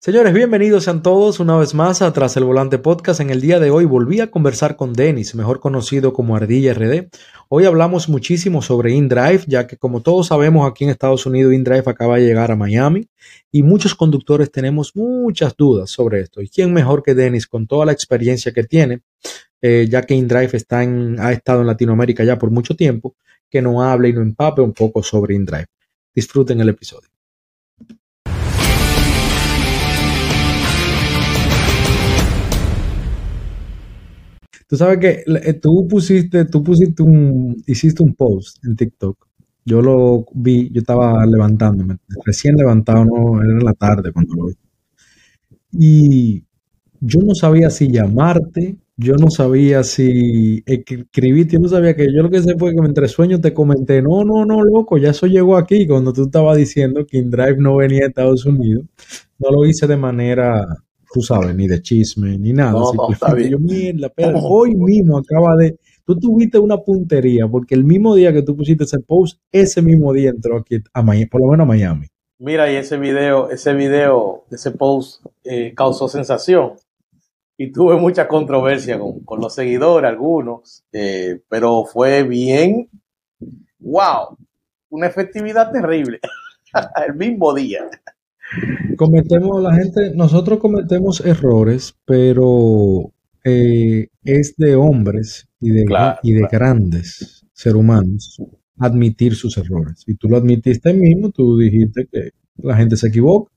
Señores, bienvenidos sean todos una vez más a Tras el Volante Podcast. En el día de hoy volví a conversar con Denis, mejor conocido como Ardilla RD. Hoy hablamos muchísimo sobre InDrive, ya que como todos sabemos aquí en Estados Unidos InDrive acaba de llegar a Miami y muchos conductores tenemos muchas dudas sobre esto. ¿Y quién mejor que Denis con toda la experiencia que tiene, eh, ya que InDrive ha estado en Latinoamérica ya por mucho tiempo, que nos hable y nos empape un poco sobre InDrive? Disfruten el episodio. Tú sabes que eh, tú pusiste, tú pusiste un, hiciste un post en TikTok. Yo lo vi, yo estaba levantándome, recién levantado, no, era la tarde cuando lo vi. Y yo no sabía si llamarte, yo no sabía si escribirte, yo no sabía que yo lo que sé fue que entre sueños te comenté, no, no, no, loco, ya eso llegó aquí cuando tú estabas diciendo que InDrive no venía a Estados Unidos. No lo hice de manera tú sabes, ni de chisme, ni nada. No, no, está bien. Yo, mierda, pero hoy mismo acaba de. Tú tuviste una puntería, porque el mismo día que tú pusiste ese post, ese mismo día entró aquí a Miami, por lo menos a Miami. Mira, y ese video, ese video, ese post eh, causó sensación. Y tuve mucha controversia con, con los seguidores, algunos, eh, pero fue bien, wow, una efectividad terrible, el mismo día. Cometemos, la gente, nosotros cometemos errores, pero eh, es de hombres y de, Claro, y de claro. grandes seres humanos admitir sus errores. Y tú lo admitiste mismo, tú dijiste que la gente se equivoca.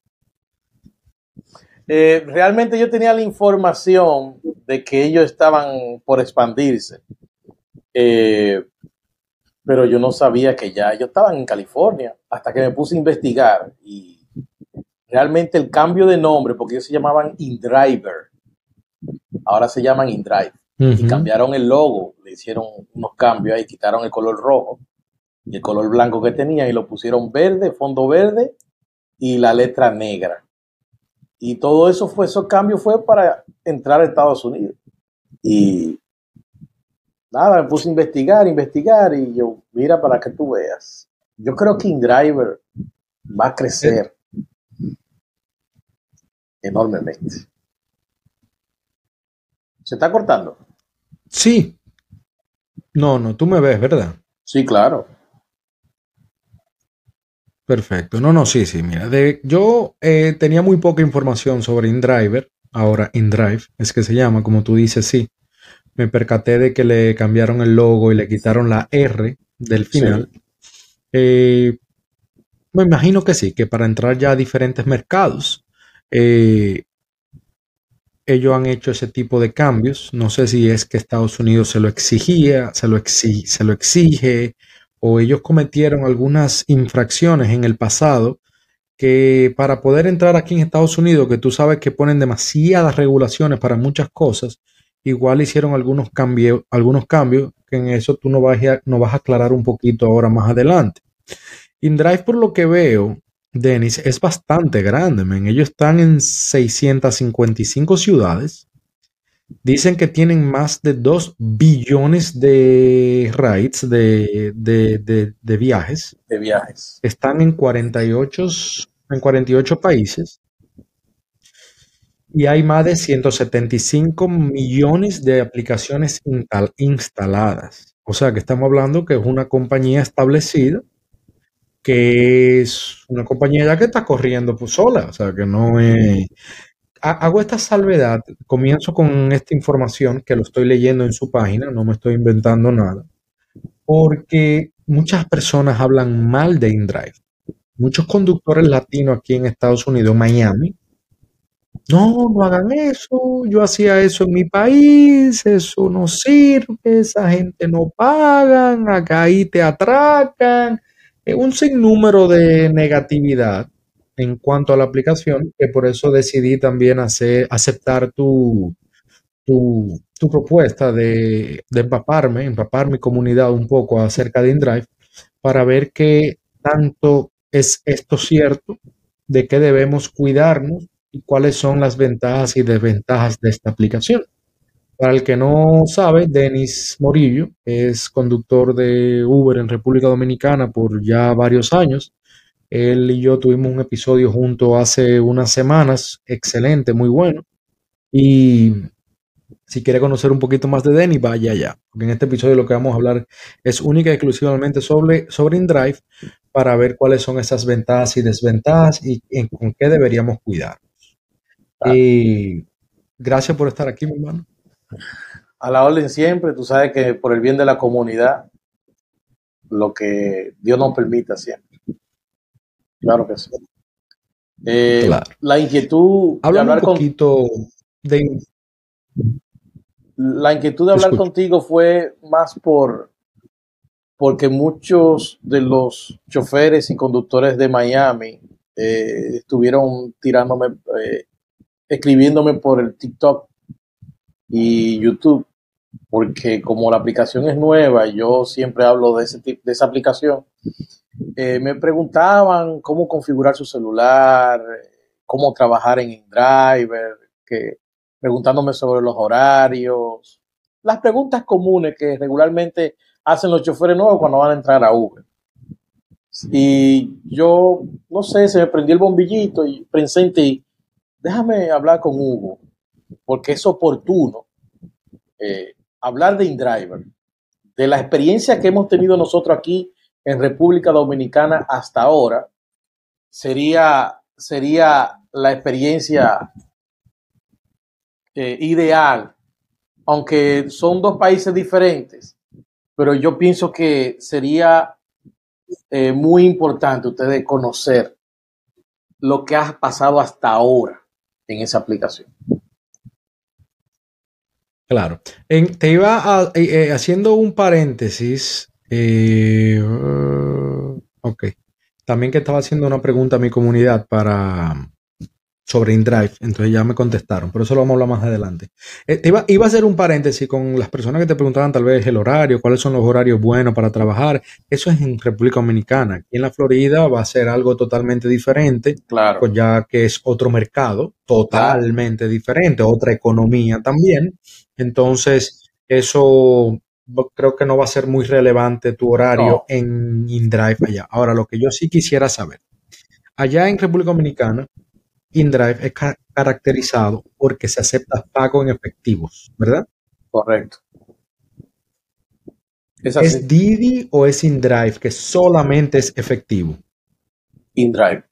Eh, realmente yo tenía la información de que ellos estaban por expandirse, eh, pero yo no sabía que ya ellos estaban en California hasta que me puse a investigar y realmente el cambio de nombre, porque ellos se llamaban InDriver, ahora se llaman InDrive y cambiaron el logo, le hicieron unos cambios ahí, quitaron el color rojo y el color blanco que tenían y lo pusieron verde, fondo verde y la letra negra. Y todo eso fue, esos cambios fue para entrar a Estados Unidos. Y nada, me puse a investigar, investigar y yo, mira para que tú veas. Yo creo que InDriver va a crecer enormemente. ¿Se está cortando? Sí. No, no, tú me ves, ¿verdad? Sí, claro. Perfecto. No, no, sí, sí. Mira, de, yo eh, tenía muy poca información sobre InDriver. Ahora InDrive es que se llama, como tú dices, sí. Me percaté de que le cambiaron el logo y le quitaron la R del final. Eh, me imagino que sí, que para entrar ya a diferentes mercados, eh, ellos han hecho ese tipo de cambios. No sé si es que Estados Unidos se lo exigía, se lo exi- se lo exige, o ellos cometieron algunas infracciones en el pasado que para poder entrar aquí en Estados Unidos, que tú sabes que ponen demasiadas regulaciones para muchas cosas, igual hicieron algunos cambios, algunos cambios que en eso tú no vas a, no vas a aclarar un poquito ahora más adelante. InDrive, por lo que veo, Denis, es bastante grande, men. Ellos están en 655 ciudades. Dicen que tienen más de 2 billones de rides, de, de- de- de viajes. De viajes. Están en 48, en 48 países. Y hay más de 175 millones de aplicaciones instal- instaladas. O sea que estamos hablando que es una compañía establecida que es una compañía ya que está corriendo pues sola, o sea, que no es... Ha- Hago esta salvedad, comienzo con esta información que lo estoy leyendo en su página, no me estoy inventando nada, porque muchas personas hablan mal de InDrive. Muchos conductores latinos aquí en Estados Unidos, Miami, no, no hagan eso, yo hacía eso en mi país, eso no sirve, esa gente no pagan, acá ahí te atracan, un sinnúmero de negatividad en cuanto a la aplicación, que por eso decidí también hacer, aceptar tu, tu, tu propuesta de, de empaparme, empapar mi comunidad un poco acerca de InDrive, para ver qué tanto es esto cierto, de qué debemos cuidarnos y cuáles son las ventajas y desventajas de esta aplicación. Para el que no sabe, Denis Morillo es conductor de Uber en República Dominicana por ya varios años. Él y yo tuvimos un episodio junto hace unas semanas, excelente, muy bueno. Y si quiere conocer un poquito más de Denny, vaya allá. Porque en este episodio lo que vamos a hablar es única y exclusivamente sobre, sobre InDrive para ver cuáles son esas ventajas y desventajas y en, con qué deberíamos cuidar. Y gracias por estar aquí, mi hermano. A la orden siempre, tú sabes que por el bien de la comunidad, lo que Dios nos permita siempre. Claro que sí. Eh, la inquietud de hablar un poquito de... La inquietud de hablar contigo fue más por porque muchos de los choferes y conductores de Miami eh, estuvieron tirándome, eh, escribiéndome por el TikTok y YouTube, porque como la aplicación es nueva, yo siempre hablo de, ese tipo, de esa aplicación, eh, me preguntaban cómo configurar su celular, cómo trabajar en InDriver, que, preguntándome sobre los horarios, las preguntas comunes que regularmente hacen los choferes nuevos cuando van a entrar a Uber. Y yo, no sé, se me prendió el bombillito y pensé en ti, déjame hablar con Hugo, porque es oportuno eh, hablar de InDriver, de la experiencia que hemos tenido nosotros aquí en República Dominicana hasta ahora, sería, sería la experiencia eh, ideal, aunque son dos países diferentes, pero yo pienso que sería eh, muy importante ustedes conocer lo que ha pasado hasta ahora en esa aplicación. Claro. te iba eh, eh, haciendo un paréntesis. ok. También que estaba haciendo una pregunta a mi comunidad para, sobre InDrive, entonces ya me contestaron, pero eso lo vamos a hablar más adelante. Eh, iba, a hacer un paréntesis con las personas que te preguntaban tal vez el horario, cuáles son los horarios buenos para trabajar. Eso es en República Dominicana. Aquí en la Florida va a ser algo totalmente diferente, claro. pues ya que es otro mercado totalmente diferente, otra economía también. Entonces, eso creo que no va a ser muy relevante tu horario en InDrive allá. Ahora, lo que yo sí quisiera saber, allá en República Dominicana, InDrive es caracterizado porque se acepta pago en efectivos, ¿verdad? Correcto. ¿Es, Didi o es InDrive que solamente es efectivo? InDrive.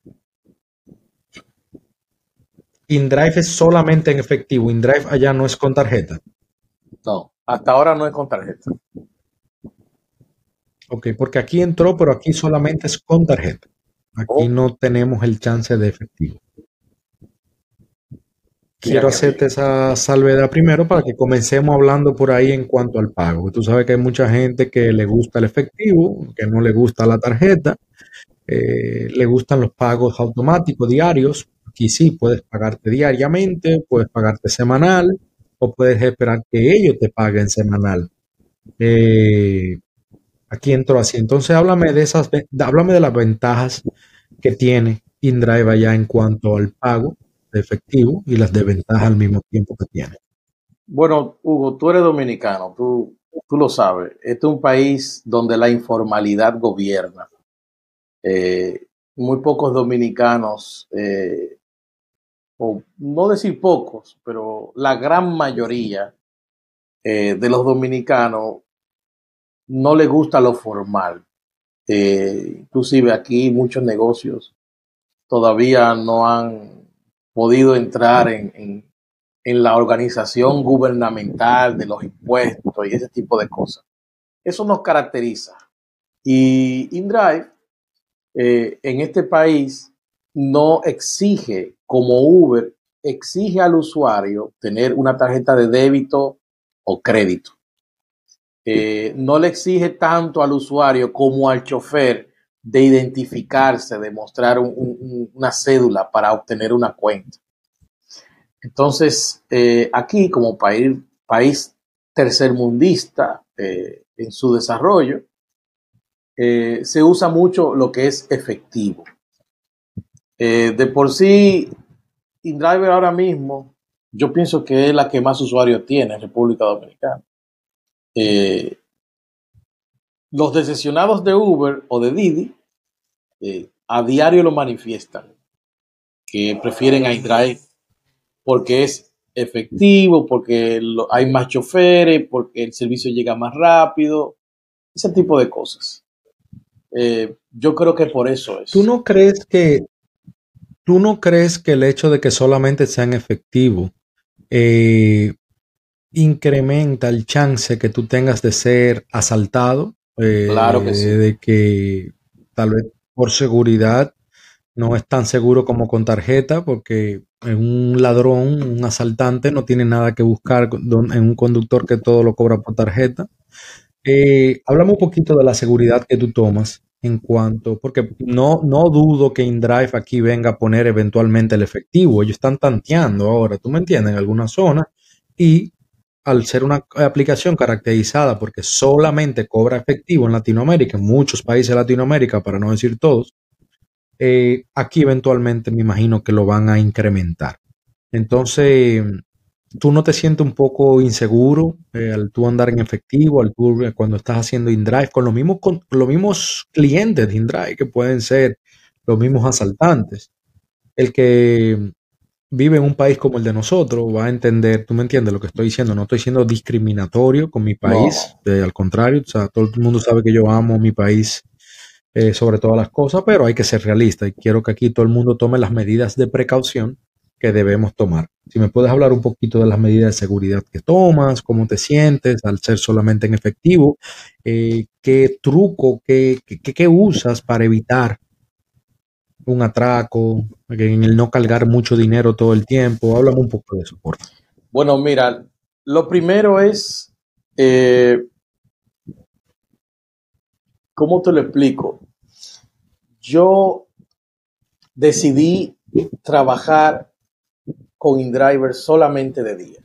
InDrive es solamente en efectivo. InDrive allá no es con tarjeta. No, hasta ahora no es con tarjeta. Ok, porque aquí entró, pero aquí solamente es con tarjeta. Aquí oh. no tenemos el chance de efectivo quiero hacerte esa salvedad primero para que comencemos hablando por ahí en cuanto al pago. Tú sabes que hay mucha gente que le gusta el efectivo, que no le gusta la tarjeta, eh, le gustan los pagos automáticos diarios. Aquí sí, puedes pagarte diariamente, puedes pagarte semanal o puedes esperar que ellos te paguen semanal. Eh, aquí entro así. Entonces, háblame de esas, háblame de las ventajas que tiene InDrive allá en cuanto al pago de efectivo y las desventajas al mismo tiempo que tiene. Bueno, Hugo, tú eres dominicano, tú, tú lo sabes. Este es un país donde la informalidad gobierna. Eh, muy pocos dominicanos, eh, o no decir pocos, pero la gran mayoría eh, de los dominicanos no le gusta lo formal. inclusive aquí muchos negocios todavía no han podido entrar en, la organización gubernamental de los impuestos y ese tipo de cosas. Eso nos caracteriza. Y InDrive eh, en este país no exige, como Uber, exige al usuario tener una tarjeta de débito o crédito. Eh, no le exige tanto al usuario como al chofer de identificarse, de mostrar una cédula para obtener una cuenta. Entonces, eh, aquí como país, tercermundista eh, en su desarrollo, eh, se usa mucho lo que es efectivo. de por sí, InDriver ahora mismo, yo pienso que es la que más usuarios tiene en República Dominicana. Los decepcionados de Uber o de Didi, eh, a diario lo manifiestan, que prefieren iDrive porque es efectivo, porque hay más choferes, porque el servicio llega más rápido, ese tipo de cosas. Eh, yo creo que por eso es. ¿Tú no crees que tú no crees que el hecho de que solamente sean efectivos eh, incrementa el chance que tú tengas de ser asaltado? Eh, claro que sí. De que tal vez por seguridad no es tan seguro como con tarjeta, porque un ladrón, un asaltante, no tiene nada que buscar en un conductor que todo lo cobra por tarjeta. Eh, hablamos un poquito de la seguridad que tú tomas en cuanto, porque no, no dudo que InDrive aquí venga a poner eventualmente el efectivo. Ellos están tanteando ahora, tú me entiendes, en alguna zona. Y al ser una aplicación caracterizada porque solamente cobra efectivo en Latinoamérica, en muchos países de Latinoamérica, para no decir todos, eh, aquí eventualmente me imagino que lo van a incrementar. Entonces, tú no te sientes un poco inseguro eh, al tú andar en efectivo, al tú, eh, cuando estás haciendo InDrive, con los mismos, con los mismos clientes de InDrive, que pueden ser los mismos asaltantes. El que vive en un país como el de nosotros va a entender, tú me entiendes lo que estoy diciendo, no estoy siendo discriminatorio con mi país, al contrario, o sea, todo el mundo sabe que yo amo mi país eh, sobre todas las cosas, pero hay que ser realista y quiero que aquí todo el mundo tome las medidas de precaución que debemos tomar. Si me puedes hablar un poquito de las medidas de seguridad que tomas, cómo te sientes al ser solamente en efectivo, eh, qué truco, qué, qué, usas para evitar un atraco, en el no cargar mucho dinero todo el tiempo. Háblame un poco de eso, por favor. Bueno, mira, lo primero es, eh, ¿cómo te lo explico? Yo decidí trabajar con InDriver solamente de día.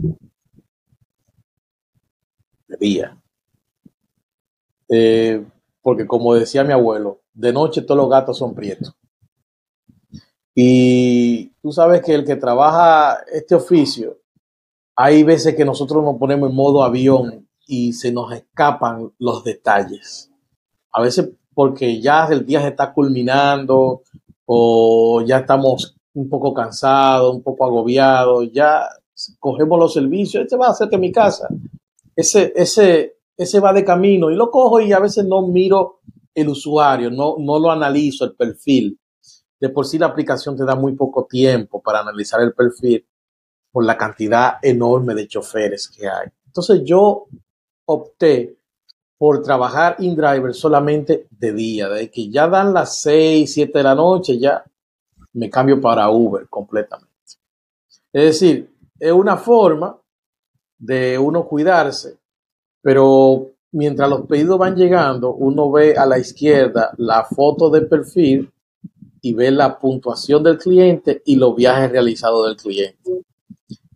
De día. Eh, porque como decía mi abuelo, de noche todos los gatos son prietos. Y tú sabes que el que trabaja este oficio, hay veces que nosotros nos ponemos en modo avión y se nos escapan los detalles. A veces porque ya el día se está culminando o ya estamos un poco cansados, un poco agobiados, ya cogemos los servicios, este va a ser que mi casa, ese, ese, ese va de camino y lo cojo y a veces no miro el usuario, no, no lo analizo, el perfil de por sí la aplicación te da muy poco tiempo para analizar el perfil por la cantidad enorme de choferes que hay. Entonces yo opté por trabajar InDriver solamente de día, de que ya dan las 6, 7 de la noche, ya me cambio para Uber completamente. Es decir, es una forma de uno cuidarse, pero mientras los pedidos van llegando, uno ve a la izquierda la foto de perfil y ve la puntuación del cliente y los viajes realizados del cliente.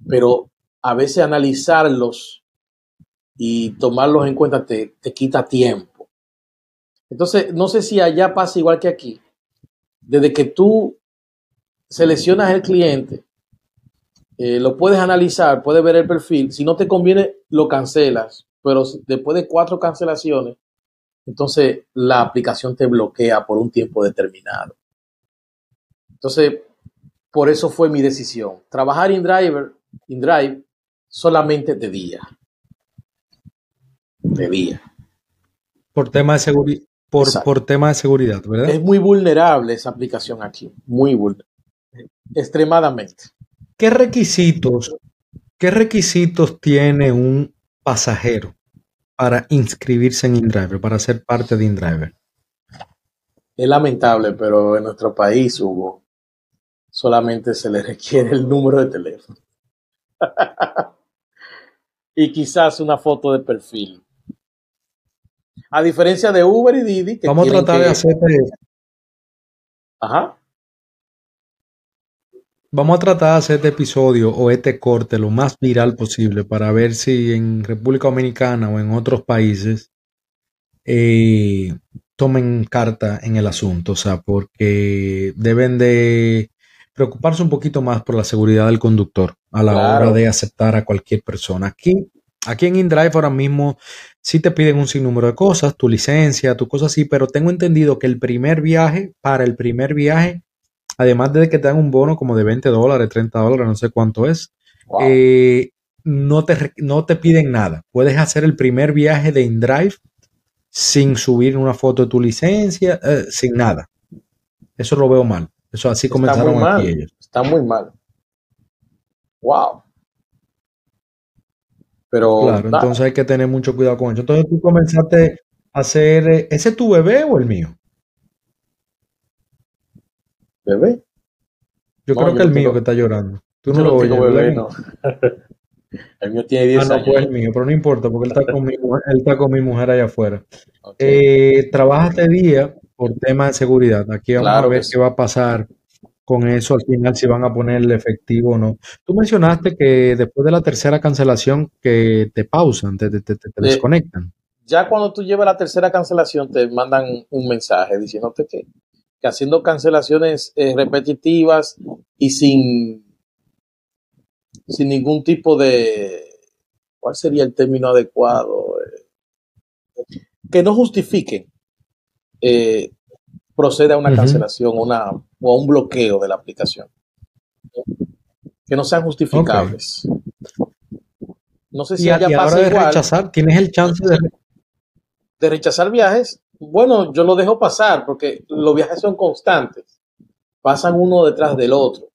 Pero a veces analizarlos y tomarlos en cuenta te, quita tiempo. Entonces, no sé si allá pasa igual que aquí. Desde que tú seleccionas el cliente, eh, lo puedes analizar, puedes ver el perfil. Si no te conviene, lo cancelas. Pero después de cuatro cancelaciones, entonces la aplicación te bloquea por un tiempo determinado. Entonces, por eso fue mi decisión. Trabajar en Driver, en Drive, solamente de día. De día. Por tema de seguridad. Por, por, tema de seguridad, ¿verdad? Es muy vulnerable esa aplicación aquí, muy vulnerable, extremadamente. ¿Qué requisitos, qué requisitos tiene un pasajero para inscribirse en InDriver, para ser parte de InDriver? Es lamentable, pero en nuestro país, Hugo, solamente se le requiere el número de teléfono. y quizás una foto de perfil. A diferencia de Uber y Didi. Que Vamos a tratar de hacer. Ajá. Vamos a tratar de hacer este episodio o este corte lo más viral posible para ver si en República Dominicana o en otros países eh, tomen carta en el asunto. O sea, porque deben de preocuparse un poquito más por la seguridad del conductor a la hora de aceptar a cualquier persona. Aquí Aquí en InDrive ahora mismo sí te piden un sinnúmero de cosas, tu licencia, tu cosa así, pero tengo entendido que el primer viaje, para el primer viaje, además de que te dan un bono como de 20 dólares, 30 dólares, no sé cuánto es, eh, no, te, no te piden nada. Puedes hacer el primer viaje de InDrive sin subir una foto de tu licencia, eh, sin nada. Eso lo veo mal. Eso así comenzaron aquí ellos. Está muy mal. Wow. Pero. Claro, entonces hay que tener mucho cuidado con eso. Entonces tú comenzaste a hacer. Eh, ¿Ese es tu bebé o el mío? ¿Bebé? Yo creo que el mío que está llorando. Tú no lo oyes. Bebé, no. el mío tiene 10 ah, no, años. Pues el mío, pero no importa, porque él está con mi, él está con mi mujer allá afuera. Eh, trabajas de día por tema de seguridad. Aquí vamos a ver qué va a pasar con eso al final, si van a poner el efectivo o no. Tú mencionaste que después de la tercera cancelación que te pausan, te, desconectan. Ya cuando tú llevas la tercera cancelación te mandan un mensaje diciéndote que, que haciendo cancelaciones eh, repetitivas y sin, sin ningún tipo de, ¿cuál sería el término adecuado? Eh, que no justifiquen eh, procede a una cancelación una, o a un bloqueo de la aplicación. Que no sean justificables. No sé si y, haya y de rechazar, ¿tienes el chance de... de rechazar viajes? Bueno, yo lo dejo pasar porque los viajes son constantes. Pasan uno detrás del otro.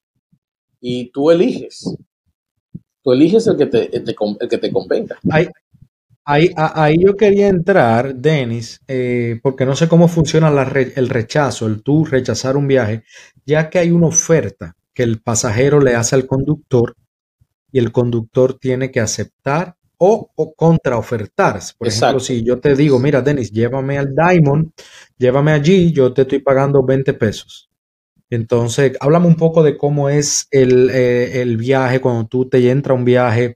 Y tú eliges. Tú eliges el que te, el, que te convenga. Hay, Ahí, ahí yo quería entrar, Denis, eh, porque no sé cómo funciona el rechazo, el tú rechazar un viaje, ya que hay una oferta que el pasajero le hace al conductor y el conductor tiene que aceptar o, o contraofertar. Por ejemplo, si yo te digo, mira, Denis, llévame al Diamond, llévame allí, yo te estoy pagando 20 pesos. Entonces, háblame un poco de cómo es el, eh, el viaje, cuando tú te entra un viaje,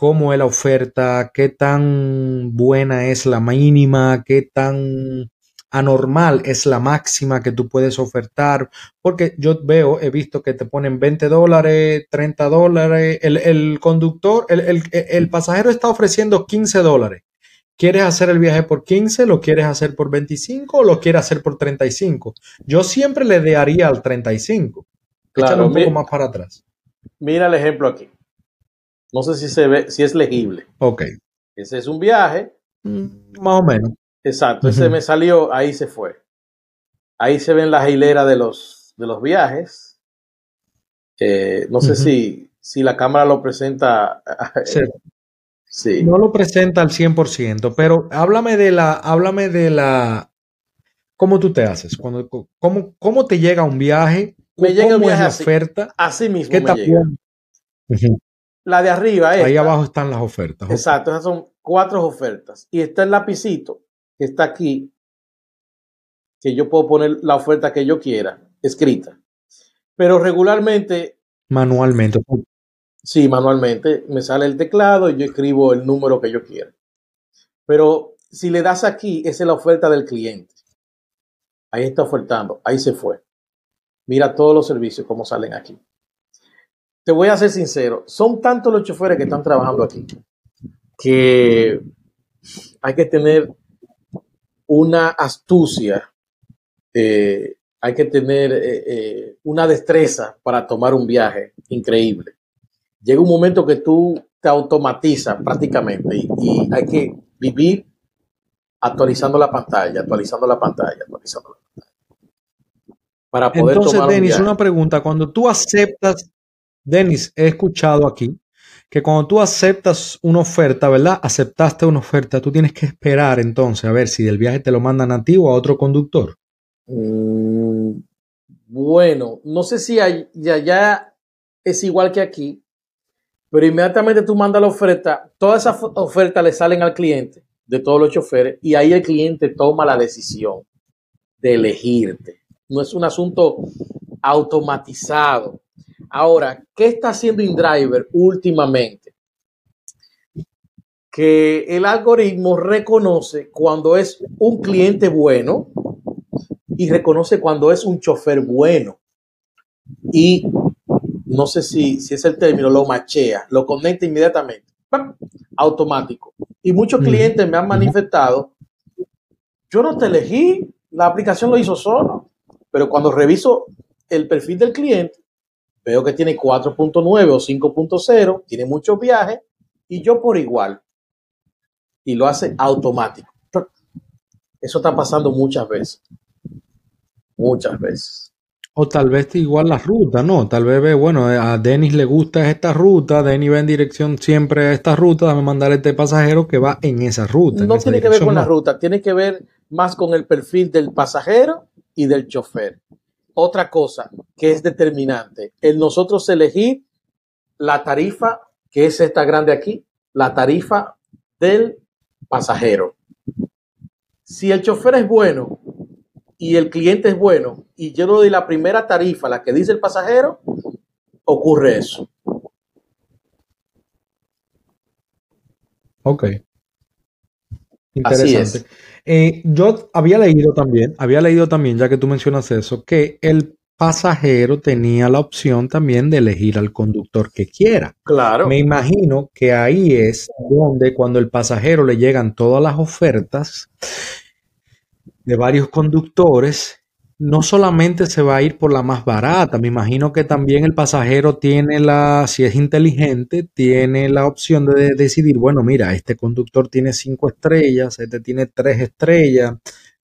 cómo es la oferta, qué tan buena es la mínima, qué tan anormal es la máxima que tú puedes ofertar, porque yo veo, he visto que te ponen 20 dólares, 30 dólares, el, conductor, el, el, pasajero está ofreciendo 15 dólares. ¿Quieres hacer el viaje por 15? ¿Lo quieres hacer por 25 o lo quieres hacer por 35? Yo siempre le daría al 35. Claro, un poco más para atrás. Mira el ejemplo aquí. No sé si se ve, si es legible. Ok. Ese es un viaje. Mm, más o menos. Exacto, ese me salió, ahí se fue. Ahí se ven las hileras de los, de los viajes. Eh, no sé si, si la cámara lo presenta. Sí. sí. No lo presenta al 100%, pero háblame de la, háblame de la, ¿cómo tú te haces? Cuando, cómo, ¿Cómo te llega un viaje? Me llega un viaje así, oferta? Así mismo ¿Qué me llega. La de arriba. Ahí abajo están las ofertas. Exacto, esas son cuatro ofertas. Y está el lapicito que está aquí, que yo puedo poner la oferta que yo quiera, escrita. Pero regularmente. Manualmente. Sí, manualmente. Me sale el teclado y yo escribo el número que yo quiera. Pero si le das aquí, esa es la oferta del cliente. Ahí está ofertando. Ahí se fue. Mira todos los servicios como salen aquí te voy a ser sincero, son tantos los choferes que están trabajando aquí que hay que tener una astucia, eh, hay que tener eh, eh, una destreza para tomar un viaje increíble. Llega un momento que tú te automatizas prácticamente y, hay que vivir actualizando la pantalla, actualizando la pantalla, actualizando la pantalla. Para poder Entonces, Denis, una pregunta. Cuando tú aceptas Denis, he escuchado aquí que cuando tú aceptas una oferta, ¿verdad? Aceptaste una oferta, tú tienes que esperar entonces a ver si del viaje te lo mandan a ti o a otro conductor. Mm, bueno, no sé si allá es igual que aquí, pero inmediatamente tú mandas la oferta, todas esas ofertas le salen al cliente de todos los choferes y ahí el cliente toma la decisión de elegirte. No es un asunto automatizado Ahora, ¿qué está haciendo InDriver últimamente? Que el algoritmo reconoce cuando es un cliente bueno y reconoce cuando es un chofer bueno. Y no sé si, si es el término, lo machea, lo conecta inmediatamente. automático. Y muchos clientes me han manifestado, yo no te elegí, la aplicación lo hizo solo, pero cuando reviso el perfil del cliente, veo que tiene 4.9 o 5.0, tiene muchos viajes y yo por igual. Y lo hace automático. Eso está pasando muchas veces. Muchas veces. O tal vez igual la ruta, ¿no? Tal vez ve, bueno, a Denis le gusta esta ruta, Denis va en dirección siempre a esta ruta, dame mandar este pasajero que va en esa ruta. No tiene que ver con la ruta, tiene que ver más con el perfil del pasajero y del chofer. Otra cosa que es determinante, el nosotros elegir la tarifa, que es esta grande aquí, la tarifa del pasajero. Si el chofer es bueno y el cliente es bueno y yo le doy la primera tarifa, la que dice el pasajero, ocurre eso. Ok. Interesante. Eh, yo había leído también, había leído también, ya que tú mencionas eso, que el pasajero tenía la opción también de elegir al conductor que quiera. Claro. Me imagino que ahí es donde cuando el pasajero le llegan todas las ofertas, de varios conductores, no solamente se va a ir por la más barata, me imagino que también el pasajero tiene la, si es inteligente, tiene la opción de decidir, bueno, mira, este conductor tiene cinco estrellas, este tiene tres estrellas,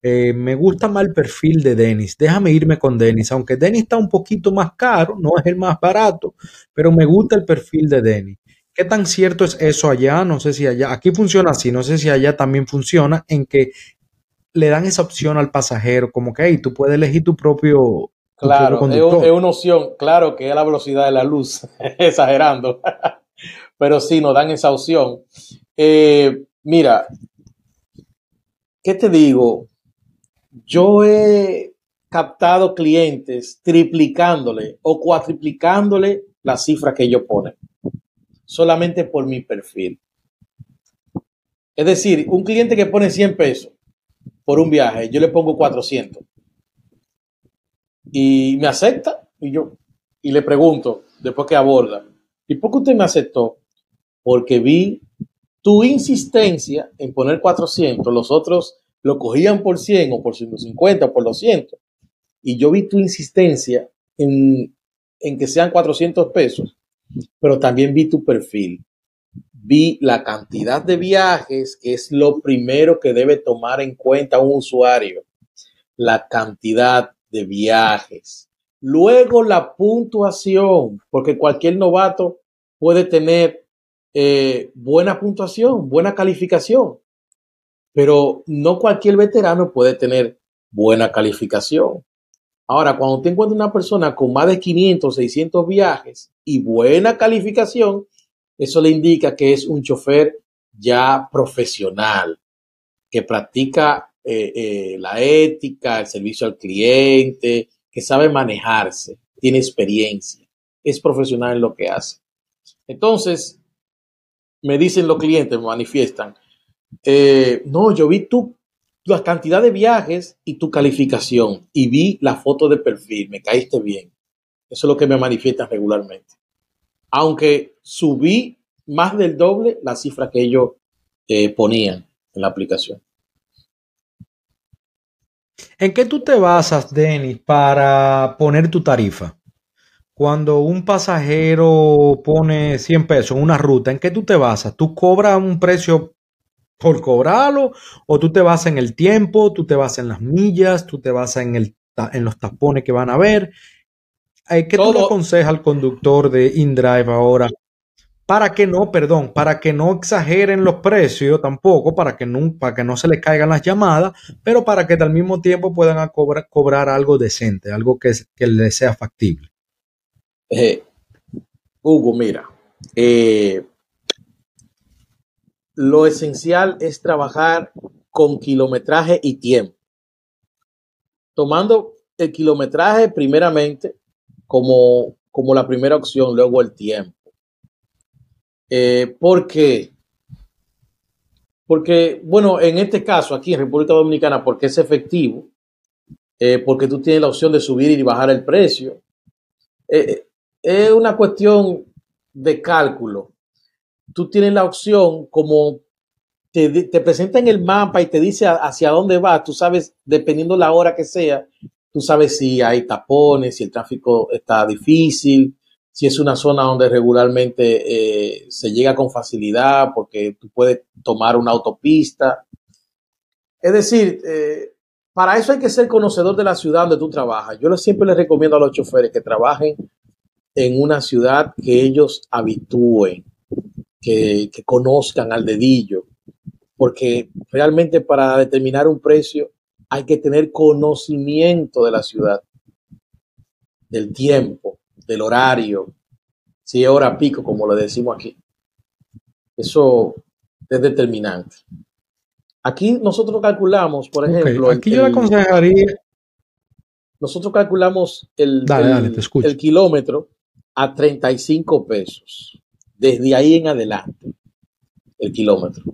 eh, me gusta más el perfil de Denis, déjame irme con Denis, aunque Denis está un poquito más caro, no es el más barato, pero me gusta el perfil de Denis. ¿Qué tan cierto es eso allá? No sé si allá, aquí funciona así, no sé si allá también funciona, en que le dan esa opción al pasajero, como que hey, tú puedes elegir tu propio. claro, es, una opción, claro que es la velocidad de la luz, exagerando, pero sí nos dan esa opción. Eh, mira, ¿qué te digo? Yo he captado clientes triplicándole o cuatriplicándole la cifra que ellos ponen, solamente por mi perfil. Es decir, un cliente que pone 100 pesos por un viaje, yo le pongo 400. Y me acepta y yo y le pregunto después que aborda, ¿y por qué usted me aceptó? Porque vi tu insistencia en poner 400, los otros lo cogían por 100 o por 150 o por 200. Y yo vi tu insistencia en, en que sean 400 pesos, pero también vi tu perfil vi la cantidad de viajes, que es lo primero que debe tomar en cuenta un usuario, la cantidad de viajes. Luego la puntuación, porque cualquier novato puede tener eh, buena puntuación, buena calificación, pero no cualquier veterano puede tener buena calificación. Ahora, cuando te encuentras una persona con más de 500, 600 viajes y buena calificación, eso le indica que es un chofer ya profesional, que practica eh, eh, la ética, el servicio al cliente, que sabe manejarse, tiene experiencia, es profesional en lo que hace. Entonces, me dicen los clientes, me manifiestan, eh, no, yo vi tu, la cantidad de viajes y tu calificación y vi la foto de perfil, me caíste bien. Eso es lo que me manifiestan regularmente aunque subí más del doble la cifra que ellos eh, ponían en la aplicación. ¿En qué tú te basas, Denis, para poner tu tarifa? Cuando un pasajero pone 100 pesos en una ruta, ¿en qué tú te basas? ¿Tú cobras un precio por cobrarlo? ¿O tú te basas en el tiempo? ¿Tú te basas en las millas? ¿Tú te basas en, el, en los tapones que van a ver? ¿Qué tú le aconsejas al conductor de InDrive ahora? Para que no, perdón, para que no exageren los precios tampoco, para que no, para que no se les caigan las llamadas, pero para que al mismo tiempo puedan cobrar, cobrar algo decente, algo que, que les sea factible. Eh, Hugo, mira, eh, lo esencial es trabajar con kilometraje y tiempo. Tomando el kilometraje primeramente, como, como la primera opción, luego el tiempo. Eh, ¿Por qué? Porque, bueno, en este caso, aquí en República Dominicana, porque es efectivo, eh, porque tú tienes la opción de subir y bajar el precio. Eh, es una cuestión de cálculo. tú tienes la opción como te, te presenta en el mapa y te dice hacia dónde va, tú sabes, dependiendo la hora que sea, tú sabes si hay tapones, si el tráfico está difícil, si es una zona donde regularmente eh, se llega con facilidad porque tú puedes tomar una autopista. Es decir, eh, para eso hay que ser conocedor de la ciudad donde tú trabajas. Yo siempre les recomiendo a los choferes que trabajen en una ciudad que ellos habitúen, que, que conozcan al dedillo, porque realmente para determinar un precio hay que tener conocimiento de la ciudad, del tiempo, del horario, si es hora pico, como le decimos aquí. Eso es determinante. Aquí nosotros calculamos, por ejemplo. Aquí yo le aconsejaría. Nosotros calculamos el, el kilómetro a 35 pesos. Desde ahí en adelante, el kilómetro.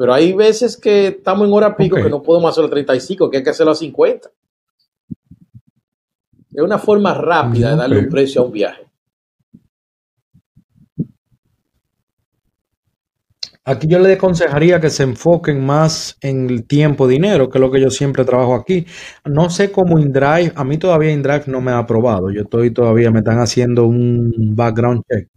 Pero hay veces que estamos en hora pico que no podemos hacerlo a 35, que hay que hacerlo a 50. Es una forma rápida de darle un precio a un viaje. Aquí yo le aconsejaría que se enfoquen más en el tiempo, dinero, que es lo que yo siempre trabajo aquí. No sé cómo InDrive, a mí todavía InDrive no me ha aprobado. Yo estoy todavía, me están haciendo un background check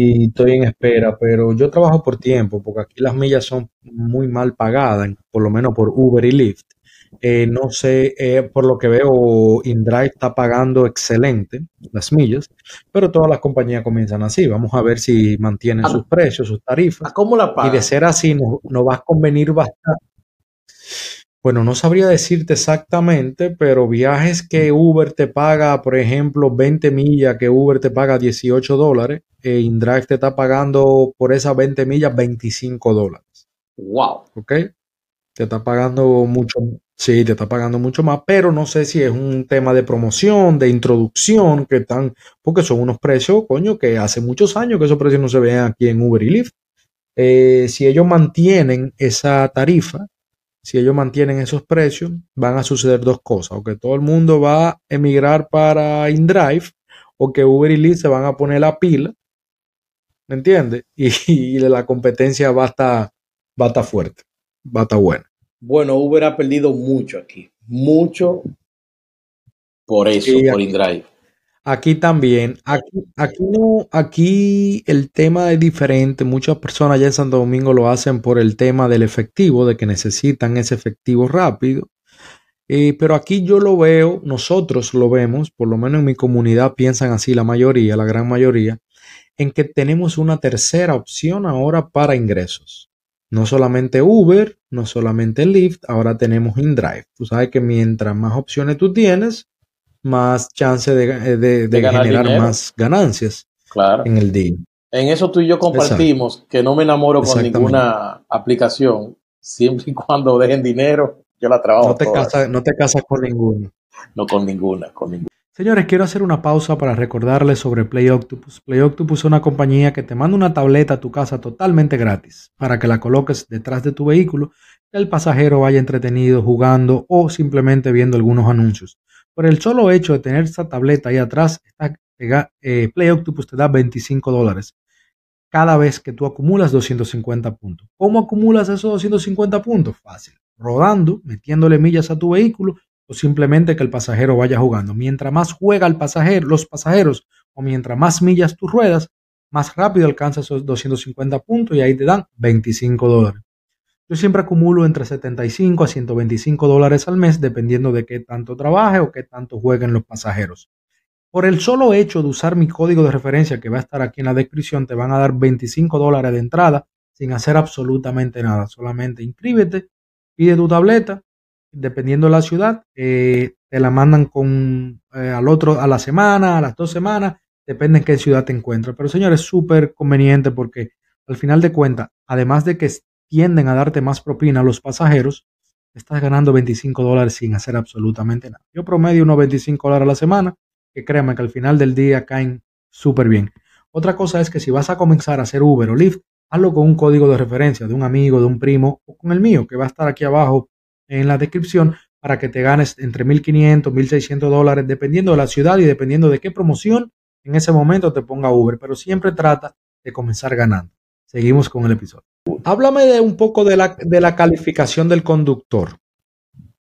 y estoy en espera, pero yo trabajo por tiempo, porque aquí las millas son muy mal pagadas, por lo menos por Uber y Lyft. Eh, no sé, eh, por lo que veo, InDrive está pagando excelente las millas, pero todas las compañías comienzan así. Vamos a ver si mantienen ah. sus precios, sus tarifas. ¿Cómo la pagan? Y de ser así, nos no va a convenir bastante. Bueno, no sabría decirte exactamente, pero viajes que Uber te paga, por ejemplo, 20 millas, que Uber te paga 18 dólares, e InDrive te está pagando por esas 20 millas 25 dólares. Wow. ¿Ok? Te está pagando mucho, sí, te está pagando mucho más, pero no sé si es un tema de promoción, de introducción, que están, porque son unos precios, coño, que hace muchos años que esos precios no se ven aquí en Uber y Lyft. Eh, si ellos mantienen esa tarifa, si ellos mantienen esos precios, van a suceder dos cosas, o que todo el mundo va a emigrar para InDrive, o que Uber y Lyft se van a poner la pila, ¿me entiendes? Y, la competencia va a, estar, va a estar fuerte, va a estar buena. Bueno, Uber ha perdido mucho aquí, mucho por eso, por InDrive. Aquí también, aquí, no, aquí el tema es diferente. Muchas personas allá en Santo Domingo lo hacen por el tema del efectivo, de que necesitan ese efectivo rápido. Eh, pero aquí yo lo veo, nosotros lo vemos, por lo menos en mi comunidad piensan así la mayoría, la gran mayoría, en que tenemos una tercera opción ahora para ingresos. No solamente Uber, no solamente Lyft, ahora tenemos InDrive. Tú sabes que mientras más opciones tú tienes, más chance de, eh, generar más ganancias en el día. En eso tú y yo compartimos que no me enamoro con ninguna aplicación, siempre y cuando dejen dinero, yo la trabajo. No te, casas, no te casas con ninguna. No con ninguna, con ninguna. Señores, quiero hacer una pausa para recordarles sobre Play Octopus. Play Octopus es una compañía que te manda una tableta a tu casa totalmente gratis para que la coloques detrás de tu vehículo, que el pasajero vaya entretenido jugando o simplemente viendo algunos anuncios. Por el solo hecho de tener esa tableta ahí atrás, eh, Play Octopus te da 25 dólares cada vez que tú acumulas 250 puntos. ¿Cómo acumulas esos 250 puntos? Fácil. Rodando, metiéndole millas a tu vehículo o simplemente que el pasajero vaya jugando. Mientras más juega el pasajero, los pasajeros o mientras más millas tú ruedas, más rápido alcanzas esos 250 puntos y ahí te dan 25 dólares. Yo siempre acumulo entre 75 a 125 dólares al mes dependiendo de qué tanto trabaje o qué tanto jueguen los pasajeros. Por el solo hecho de usar mi código de referencia que va a estar aquí en la descripción, te van a dar 25 dólares de entrada sin hacer absolutamente nada. Solamente inscríbete, pide tu tableta, dependiendo de la ciudad, eh, te la mandan con eh, al otro a la semana, a las dos semanas, depende en qué ciudad te encuentres. Pero señores, es súper conveniente porque al final de cuentas, además de que tienden a darte más propina a los pasajeros, estás ganando 25 dólares sin hacer absolutamente nada. Yo promedio unos 25 dólares a la semana, que créanme que al final del día caen súper bien. Otra cosa es que si vas a comenzar a hacer Uber o Lyft, hazlo con un código de referencia de un amigo, de un primo o con el mío, que va a estar aquí abajo en la descripción para que te ganes entre 1.500, 1.600 dólares, dependiendo de la ciudad y dependiendo de qué promoción en ese momento te ponga Uber. Pero siempre trata de comenzar ganando. Seguimos con el episodio. Háblame de un poco de la, de la calificación del conductor.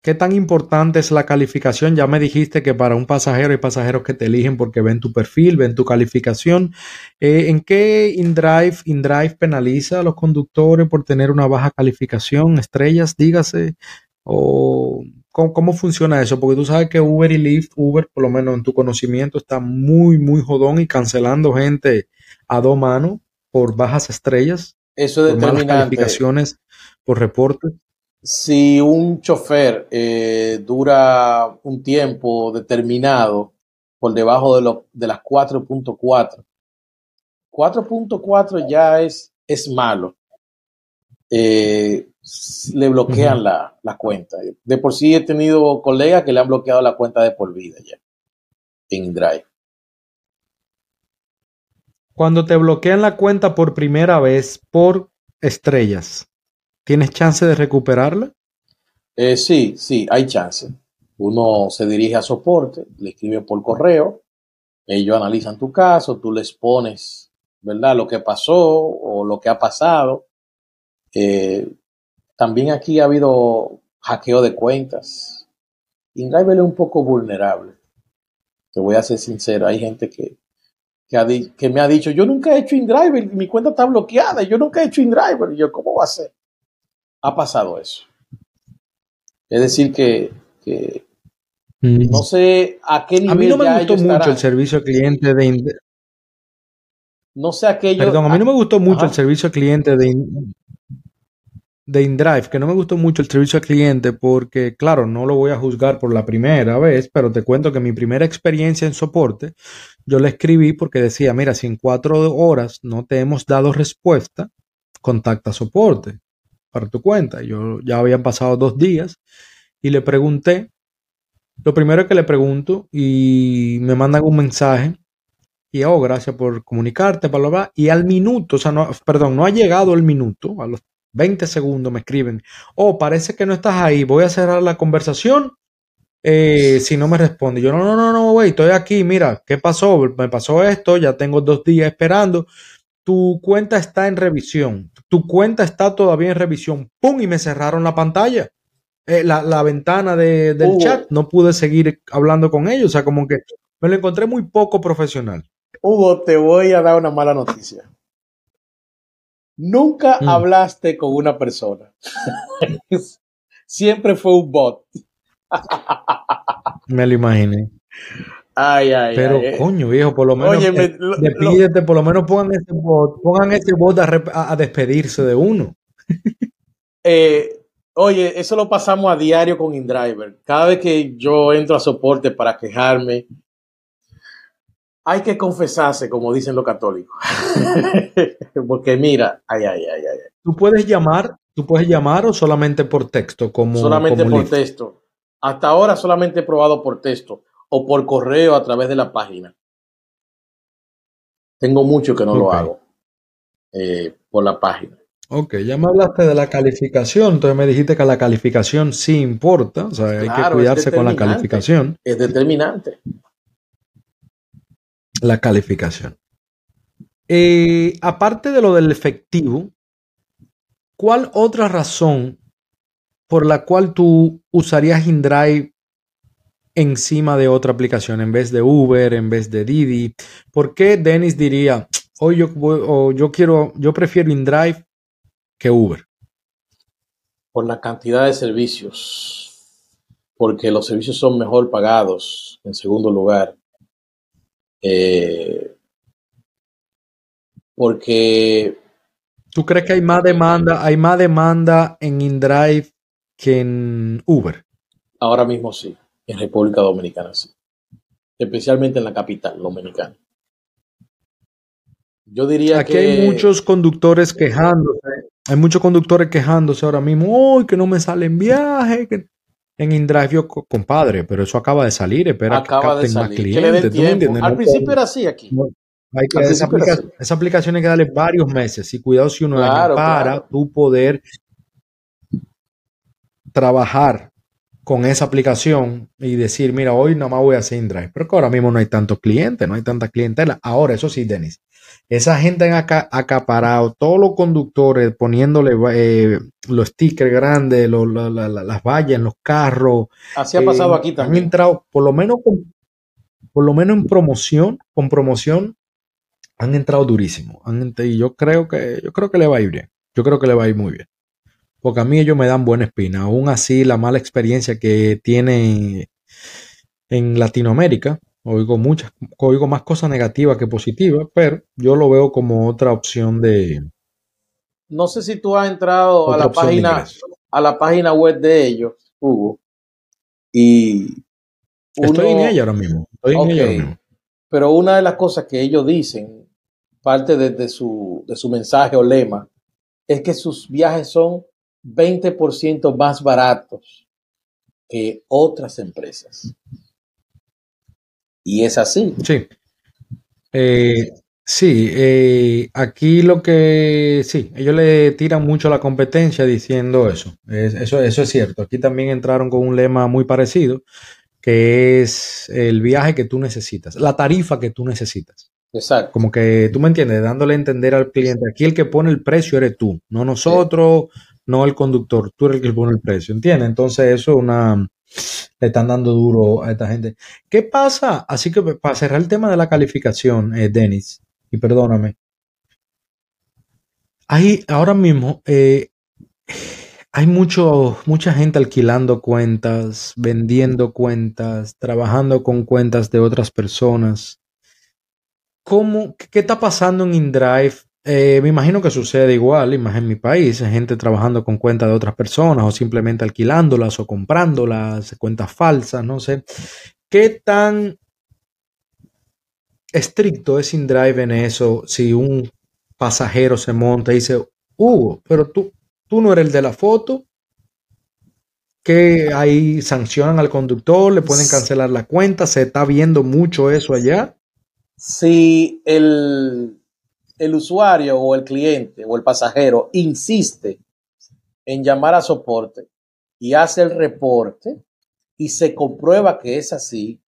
¿Qué tan importante es la calificación? Ya me dijiste que para un pasajero hay pasajeros que te eligen porque ven tu perfil, ven tu calificación. Eh, ¿En qué InDrive, InDrive penaliza a los conductores por tener una baja calificación? Estrellas, dígase. ¿O cómo, funciona eso? Porque tú sabes que Uber y Lyft, Uber, por lo menos en tu conocimiento, está muy, muy jodón y cancelando gente a dos manos por bajas estrellas. Eso es por malas calificaciones, por reportes si un chofer eh, dura un tiempo determinado por debajo de, lo, de las 4.4, 4.4 ya es, es malo. Eh, le bloquean la, la, cuenta. De por sí he tenido colegas que le han bloqueado la cuenta de por vida ya en Drive. Cuando te bloquean la cuenta por primera vez por estrellas, ¿Tienes chance de recuperarla? Eh, sí, sí, hay chance. Uno se dirige a soporte, le escribe por correo, ellos analizan tu caso, tú les pones, ¿verdad? Lo que pasó o lo que ha pasado. Eh, también aquí ha habido hackeo de cuentas. InDriver es un poco vulnerable. Te voy a ser sincero, hay gente que, que, que me ha dicho, yo nunca he hecho InDriver, mi cuenta está bloqueada, yo nunca he hecho InDriver. Y yo, ¿cómo va a ser? ha pasado eso. Es decir, que, mm. no sé a qué nivel. A mí no me gustó mucho el servicio cliente de. No sé aquello. Perdón, a mí no me gustó mucho el servicio cliente de, de InDrive, que no me gustó mucho el servicio al cliente porque, claro, no lo voy a juzgar por la primera vez, pero te cuento que mi primera experiencia en soporte, yo le escribí porque decía, mira, si en cuatro horas no te hemos dado respuesta, contacta soporte para tu cuenta. Yo ya habían pasado dos días y le pregunté. Lo primero que le pregunto y me mandan un mensaje y oh, gracias por comunicarte, bla, bla, Y al minuto, o sea, no, perdón, no ha llegado el minuto, a los 20 segundos me escriben, oh, parece que no estás ahí, voy a cerrar la conversación eh, si no me responde. Yo, no, no, no, no, güey, estoy aquí, mira, ¿qué pasó? Me pasó esto, ya tengo dos días esperando tu cuenta está en revisión, tu cuenta está todavía en revisión, ¡pum! Y me cerraron la pantalla, eh, la, ventana del chat, no pude seguir hablando con ellos, o sea, como que me lo encontré muy poco profesional. Hugo, te voy a dar una mala noticia. Nunca mm. hablaste con una persona. Siempre fue un bot. Me lo imaginé. Ay, ay, Pero coño, viejo, por lo menos oye, despídete, por lo menos pongan ese bot, pongan ese bot a, despedirse de uno. Eh, oye, eso lo pasamos a diario con InDriver. Cada vez que yo entro a soporte para quejarme, hay que confesarse, como dicen los católicos. Porque mira, ay, ay, ay, ay. Tú puedes llamar, tú puedes llamar o solamente por texto, como solamente por texto. Hasta ahora solamente he probado por texto o por correo a través de la página. Tengo mucho que no lo hago eh, por la página. Ok, ya me hablaste de la calificación, entonces me dijiste que la calificación sí importa, o sea, hay que cuidarse con la calificación. Es determinante. La calificación. Eh, aparte de lo del efectivo, ¿cuál otra razón por la cual tú usarías InDrive encima de otra aplicación, en vez de Uber, en vez de Didi. ¿Por qué Dennis diría, hoy yo, yo quiero, yo prefiero InDrive que Uber? Por la cantidad de servicios, porque los servicios son mejor pagados, en segundo lugar. Eh, porque... ¿Tú crees que hay más demanda, hay más demanda en InDrive que en Uber? Ahora mismo sí en República Dominicana, sí. Especialmente en la capital dominicana. Yo diría Aquí hay muchos conductores quejándose. Hay muchos conductores quejándose ahora mismo. ¡Uy, que no me salen viajes! Que... En InDrive, yo, compadre, pero eso acaba de salir. Espera acaba que capten más clientes. Al principio era así aquí. hay que, esa, aplicación, hay que darle varios meses. Y cuidado si uno para tú poder trabajar con esa aplicación y decir, mira, hoy nada más voy a hacer InDrive, pero que ahora mismo no hay tantos clientes, no hay tanta clientela. Ahora, eso sí, Denis, esa gente han acaparado todos los conductores poniéndole eh, los stickers grandes, las vallas en los carros. Así ha pasado aquí también. Han entrado, por lo menos, por lo menos en promoción, con promoción, han entrado durísimo. y yo creo que, yo creo que le va a ir bien. Yo creo que le va a ir muy bien. Porque a mí ellos me dan buena espina. Aún así, la mala experiencia que tiene en Latinoamérica, Oigo muchas, oigo más cosas negativas que positivas, pero yo lo veo como otra opción de. No sé si tú has entrado a la página, a la página web de ellos, Hugo. Y estoy en ella ahora mismo. Estoy en ella ahora mismo. Pero una de las cosas que ellos dicen, parte de, su, de su mensaje o lema, es que sus viajes son 20% más baratos que otras empresas. Y es así. Sí. Eh, sí, eh, aquí lo que sí, ellos le tiran mucho a la competencia diciendo eso. eso. Eso es cierto. Aquí también entraron con un lema muy parecido, que es el viaje que tú necesitas, la tarifa que tú necesitas. Exacto. Como que tú me entiendes, dándole a entender al cliente, aquí el que pone el precio eres tú, no nosotros, no el conductor, tú eres el que pone el precio, ¿entiendes? Entonces eso es una, le están dando duro a esta gente. ¿Qué pasa? Así que para cerrar el tema de la calificación, eh, Denis, y perdóname, hay ahora mismo eh, hay mucho, mucha gente alquilando cuentas, vendiendo cuentas, trabajando con cuentas de otras personas. ¿Cómo, ¿Qué está pasando en InDrive eh, me imagino que sucede igual, más en mi país, gente trabajando con cuentas de otras personas o simplemente alquilándolas o comprándolas, cuentas falsas, no sé. ¿Qué tan estricto es InDrive en eso si un pasajero se monta y dice, Hugo, pero tú, tú no eres el de la foto? que ahí sancionan al conductor, le pueden cancelar la cuenta, se está viendo mucho eso allá. Si el el usuario o el cliente o el pasajero insiste en llamar a soporte y hace el reporte y se comprueba que es así,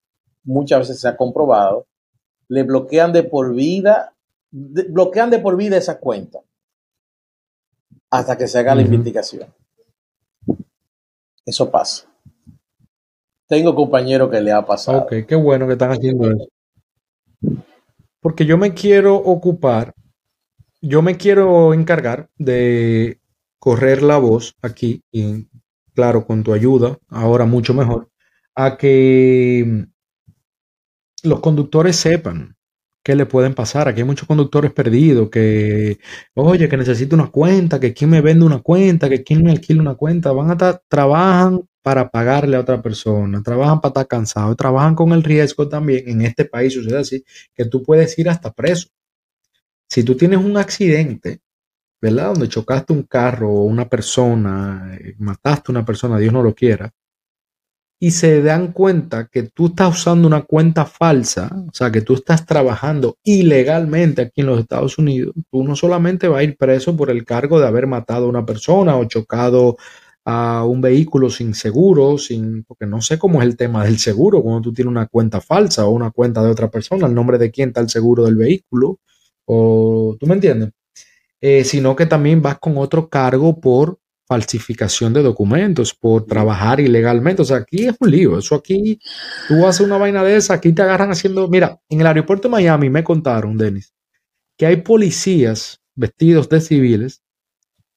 muchas veces se ha comprobado, le bloquean de por vida, bloquean de por vida esa cuenta hasta que se haga la investigación. Eso pasa. Tengo compañero que le ha pasado. Ok, qué bueno que están haciendo eso. Porque yo me quiero ocupar yo me quiero encargar de correr la voz aquí, y claro, con tu ayuda, ahora mucho mejor, a que los conductores sepan qué le pueden pasar. Aquí hay muchos conductores perdidos que, oye, que necesito una cuenta, que quién me vende una cuenta, que quién me alquila una cuenta. Van a estar, trabajan para pagarle a otra persona, trabajan para estar cansados, trabajan con el riesgo también. En este país sucede así, que tú puedes ir hasta preso si tú tienes un accidente, ¿verdad? Donde chocaste un carro o una persona, eh, mataste a una persona, Dios no lo quiera, y se dan cuenta que tú estás usando una cuenta falsa, o sea, que tú estás trabajando ilegalmente aquí en los Estados Unidos, tú no solamente vas a ir preso por el cargo de haber matado a una persona o chocado a un vehículo sin seguro, sin, porque no sé cómo es el tema del seguro, cuando tú tienes una cuenta falsa o una cuenta de otra persona, el nombre de quién está el seguro del vehículo, o tú me entiendes, eh, sino que también vas con otro cargo por falsificación de documentos, por trabajar ilegalmente. O sea, aquí es un lío. Eso aquí, tú haces una vaina de esa, aquí te agarran haciendo. Mira, en el aeropuerto de Miami me contaron, Denis, que hay policías vestidos de civiles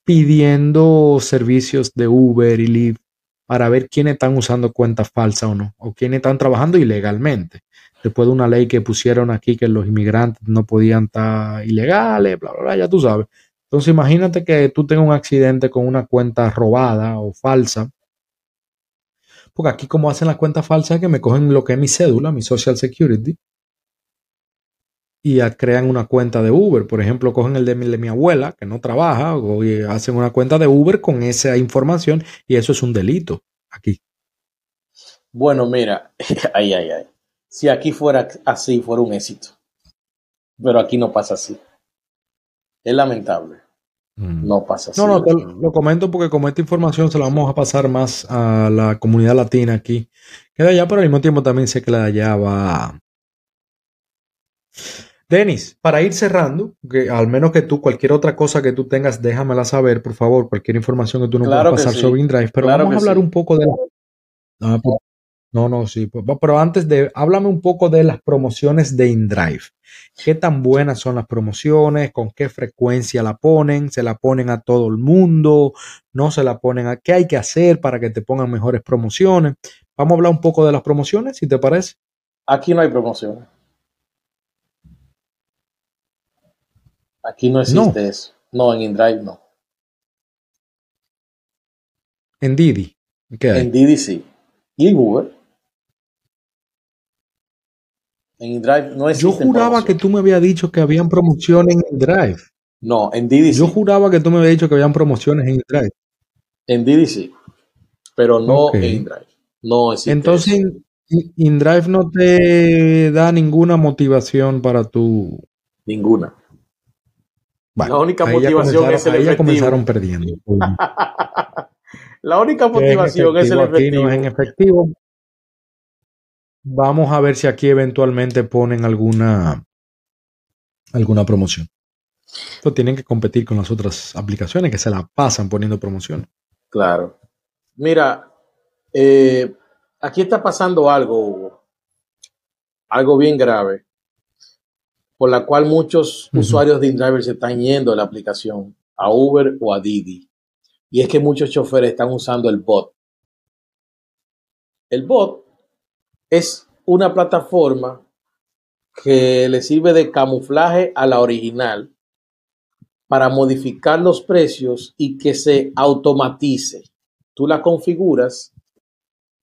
pidiendo servicios de Uber y Lyft para ver quiénes están usando cuentas falsas o no, o quiénes están trabajando ilegalmente después de una ley que pusieron aquí que los inmigrantes no podían estar ilegales, bla, bla, bla, ya tú sabes. Entonces imagínate que tú tengas un accidente con una cuenta robada o falsa. Porque aquí como hacen las cuentas falsas que me cogen lo que es mi cédula, mi social security, y crean una cuenta de Uber. Por ejemplo, cogen el de mi, de mi abuela, que no trabaja, o hacen una cuenta de Uber con esa información y eso es un delito aquí. Bueno, mira, ay, ay, ay si aquí fuera así, fuera un éxito. Pero aquí no pasa así. Es lamentable. Mm. No pasa así. No, no, lo comento porque como esta información se la vamos a pasar más a la comunidad latina aquí. Queda allá, pero al mismo tiempo también sé que la de allá va, Denis, para ir cerrando, que al menos que tú, cualquier otra cosa que tú tengas, déjamela saber, por favor, cualquier información que tú nos Claro puedas pasar sí, sobre InDrive, pero claro vamos a hablar sí. un poco de la... Ah, pues, no, no, sí, pues, pero antes de, háblame un poco de las promociones de InDrive. ¿Qué tan buenas son las promociones? ¿Con qué frecuencia la ponen? ¿Se la ponen a todo el mundo? ¿No se la ponen a qué hay que hacer para que te pongan mejores promociones? Vamos a hablar un poco de las promociones, si te parece. Aquí no hay promociones. Aquí no existe No. eso. No, en InDrive no. En Didi. ¿Qué hay? En Didi sí. Y en Uber. En InDrive no Yo existe. juraba que tú me habías dicho que habían promociones en Drive. No, en sí. Yo juraba que tú me habías dicho que habían promociones en Drive. En sí. Pero no en InDrive. No existe. Entonces, InDrive no te da ninguna motivación para tu. Ninguna. Bueno, La única motivación es el ahí ya efectivo. comenzaron perdiendo. La única motivación es el efectivo, aquí efectivo. no es en efectivo. Vamos a ver si aquí eventualmente ponen alguna alguna promoción. Pues tienen que competir con las otras aplicaciones que se la pasan poniendo promociones. Claro. Mira, eh, aquí está pasando algo, Hugo. Algo bien grave. Por la cual muchos usuarios de InDriver se están yendo de la aplicación a Uber o a Didi. Y es que muchos choferes están usando el bot. El bot es una plataforma que le sirve de camuflaje a la original para modificar los precios y que se automatice. Tú la configuras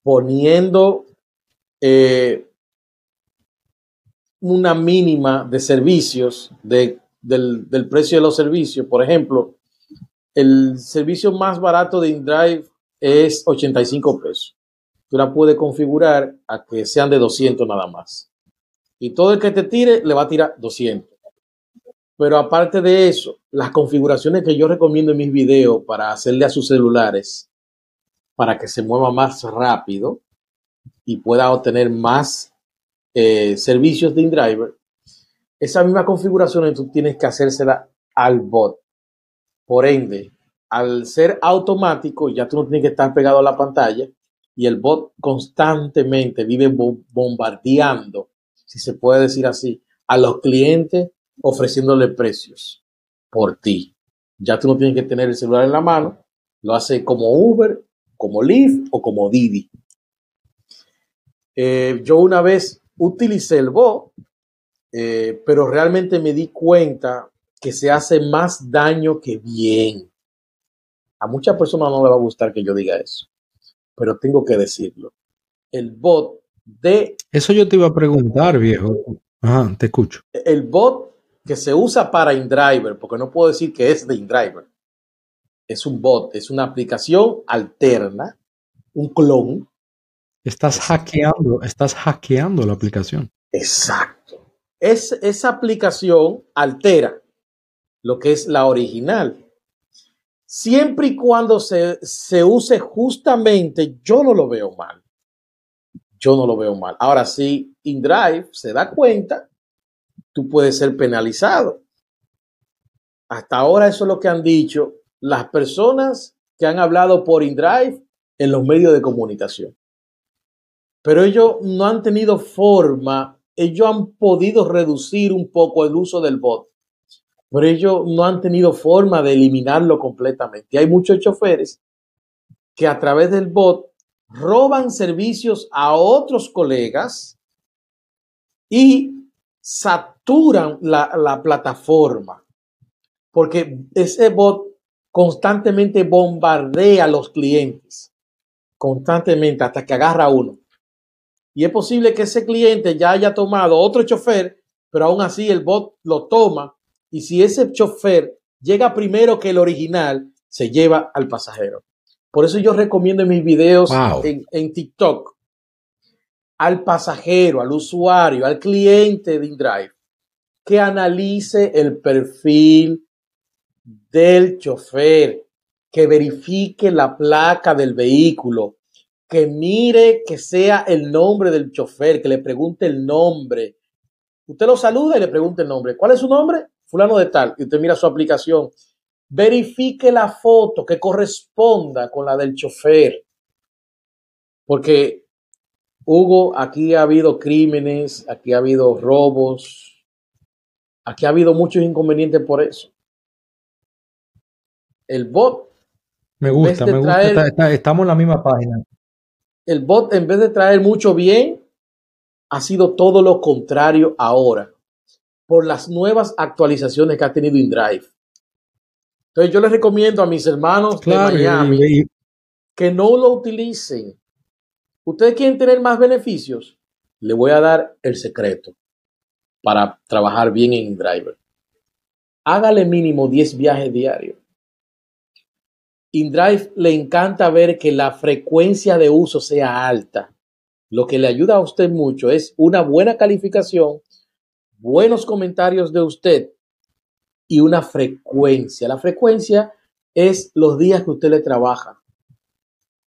poniendo eh, una mínima de servicios de- del, del precio de los servicios. Por ejemplo, el servicio más barato de InDrive es 85 pesos. La puedes configurar a que sean de 200 nada más. Y todo el que te tire le va a tirar 200. Pero aparte de eso, las configuraciones que yo recomiendo en mis videos para hacerle a sus celulares, para que se mueva más rápido y pueda obtener más eh, servicios de InDriver, esa misma configuración tú tienes que hacérsela al bot. Por ende, al ser automático, ya tú no tienes que estar pegado a la pantalla y el bot constantemente vive bo- bombardeando, si se puede decir así, a los clientes ofreciéndole precios por ti. Ya tú no tienes que tener el celular en la mano, lo hace como Uber, como Lyft o como Didi. Eh, yo una vez utilicé el bot, eh, pero realmente me di cuenta que se hace más daño que bien. A muchas personas no le va a gustar que yo diga eso, pero tengo que decirlo. El bot de Eso yo te iba a preguntar, viejo. Ajá, te escucho. el bot que se usa para InDriver, porque no puedo decir que es de InDriver, es un bot, es una aplicación alterna, un clon. Estás hackeando, estás hackeando la aplicación. Exacto. Es, esa aplicación altera lo que es la original. Siempre y cuando se, se use justamente, yo no lo veo mal. Yo no lo veo mal. Ahora, si InDrive se da cuenta, tú puedes ser penalizado. Hasta ahora eso es lo que han dicho las personas que han hablado por InDrive en los medios de comunicación. Pero ellos no han tenido forma, ellos han podido reducir un poco el uso del bot, pero ellos no han tenido forma de eliminarlo completamente. Hay muchos choferes que a través del bot roban servicios a otros colegas y saturan la plataforma porque ese bot constantemente bombardea a los clientes, constantemente hasta que agarra uno. Y es posible que ese cliente ya haya tomado otro chofer, pero aún así el bot lo toma y si ese chofer llega primero que el original, se lleva al pasajero. Por eso yo recomiendo en mis videos Wow. en, en TikTok al pasajero, al usuario, al cliente de InDrive, que analice el perfil del chofer, que verifique la placa del vehículo, que mire que sea el nombre del chofer, que le pregunte el nombre, Usted lo saluda y le pregunta el nombre. ¿Cuál es su nombre? Fulano de tal. Y usted mira su aplicación. Verifique la foto que corresponda con la del chofer. Porque, Hugo, aquí ha habido crímenes, aquí ha habido robos, aquí ha habido muchos inconvenientes por eso. El bot. Me gusta, me gusta. estamos en la misma página. El bot, en vez de traer mucho bien, ha sido todo lo contrario ahora por las nuevas actualizaciones que ha tenido InDrive. Entonces yo les recomiendo a mis hermanos de Miami que no lo utilicen. ¿Ustedes quieren tener más beneficios? Le voy a dar el secreto para trabajar bien en InDriver. Hágale mínimo 10 viajes diarios. InDrive le encanta ver que la frecuencia de uso sea alta. Lo que le ayuda a usted mucho es una buena calificación, buenos comentarios de usted y una frecuencia. La frecuencia es los días que usted le trabaja.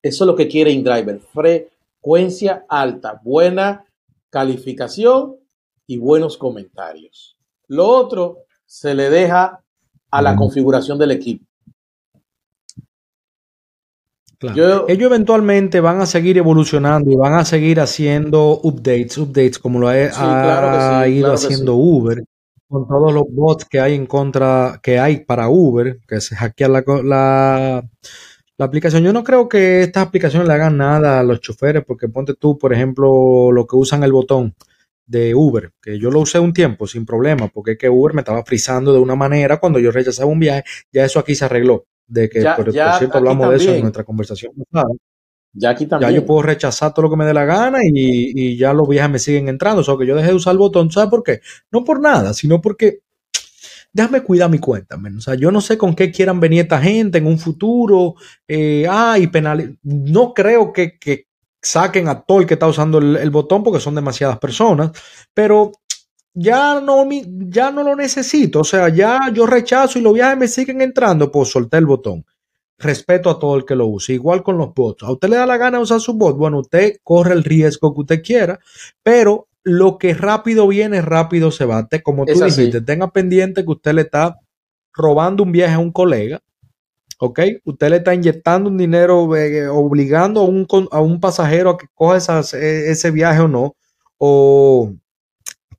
Eso es lo que quiere InDriver. Frecuencia alta, buena calificación y buenos comentarios. Lo otro se le deja a la configuración del equipo. Ellos eventualmente van a seguir evolucionando y van a seguir haciendo updates, updates como lo ha, ido haciendo Uber, con todos los bots que hay en contra, que hay para Uber, que se hackea la, la, la aplicación. Yo no creo que estas aplicaciones le hagan nada a los choferes, porque ponte tú, por ejemplo, lo que usan el botón de Uber, que yo lo usé un tiempo sin problema, porque es que Uber me estaba frizando de una manera cuando yo rechazaba un viaje, ya eso aquí se arregló de que, por, cierto, hablamos de eso en nuestra conversación Ya aquí también. Ya yo puedo rechazar todo lo que me dé la gana y, ya los viajes me siguen entrando. O sea, que yo dejé de usar el botón. ¿Sabes por qué? No por nada, sino porque déjame cuidar mi cuenta. O sea, yo no sé con qué quieran venir esta gente en un futuro. Eh, ah, y penal. No creo que, saquen a todo el que está usando el, el, botón porque son demasiadas personas. Pero ya no, ya no lo necesito. O sea, ya yo rechazo y los viajes me siguen entrando, pues solté el botón. Respeto a todo el que lo use. Igual con los bots. A usted le da la gana usar su bot. Bueno, usted corre el riesgo que usted quiera, pero lo que rápido viene, rápido se va. Como tú dijiste, tenga pendiente que usted le está robando un viaje a un colega. ¿ok? Usted le está inyectando un dinero, eh, obligando a un, a un pasajero a que coja e, ese viaje o no, o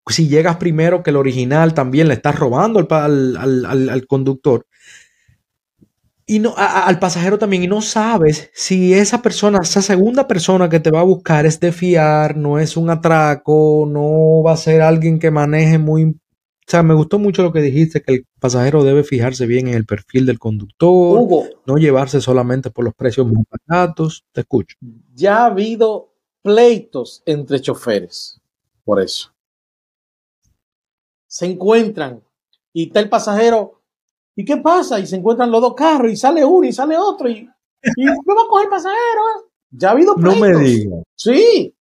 si llegas primero que el original, también le estás robando al, conductor. Y no, al pasajero también, y no sabes si esa persona, esa segunda persona que te va a buscar es de fiar, no es un atraco, no va a ser alguien que maneje muy... O sea, me gustó mucho lo que dijiste, que el pasajero debe fijarse bien en el perfil del conductor, no llevarse solamente por los precios más baratos. Te escucho. Ya ha habido pleitos entre choferes por eso se encuentran y está el pasajero. ¿Y qué pasa? Y se encuentran los dos carros y sale uno y sale otro y, y me va a coger el pasajero. Ya ha habido pleitos. No me digas. Sí.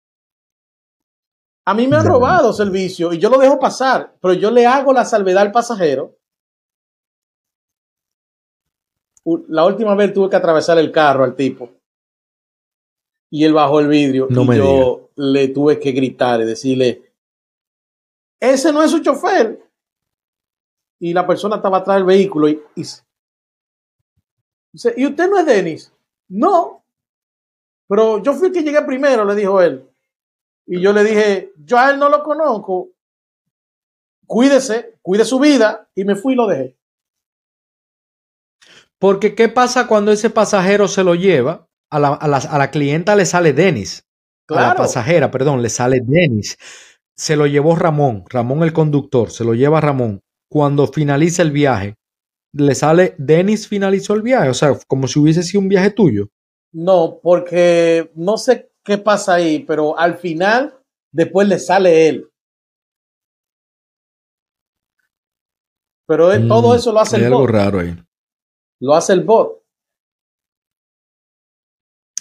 A mí me han robado servicio y yo lo dejo pasar, pero yo le hago la salvedad al pasajero. La última vez tuve que atravesar el carro al tipo y él bajó el vidrio no y yo le tuve que gritar y decirle, ese no es su chofer. Y la persona estaba atrás del vehículo y, dice, ¿y usted no es Denis? No. Pero yo fui el que llegué primero, le dijo él. Y yo le dije, yo a él no lo conozco. Cuídese, cuide su vida. Y me fui y lo dejé. Porque, ¿qué pasa cuando ese pasajero se lo lleva? A la, a la clienta le sale Denis. A la pasajera, perdón, le sale Denis se lo llevó Ramón, Ramón el conductor, se lo lleva Ramón. Cuando finaliza el viaje, le sale, Denis finalizó el viaje, o sea, como si hubiese sido un viaje tuyo. No, porque no sé qué pasa ahí, pero al final, después le sale él. Pero todo mm, eso lo hace el bot. algo raro ahí. Lo hace el bot.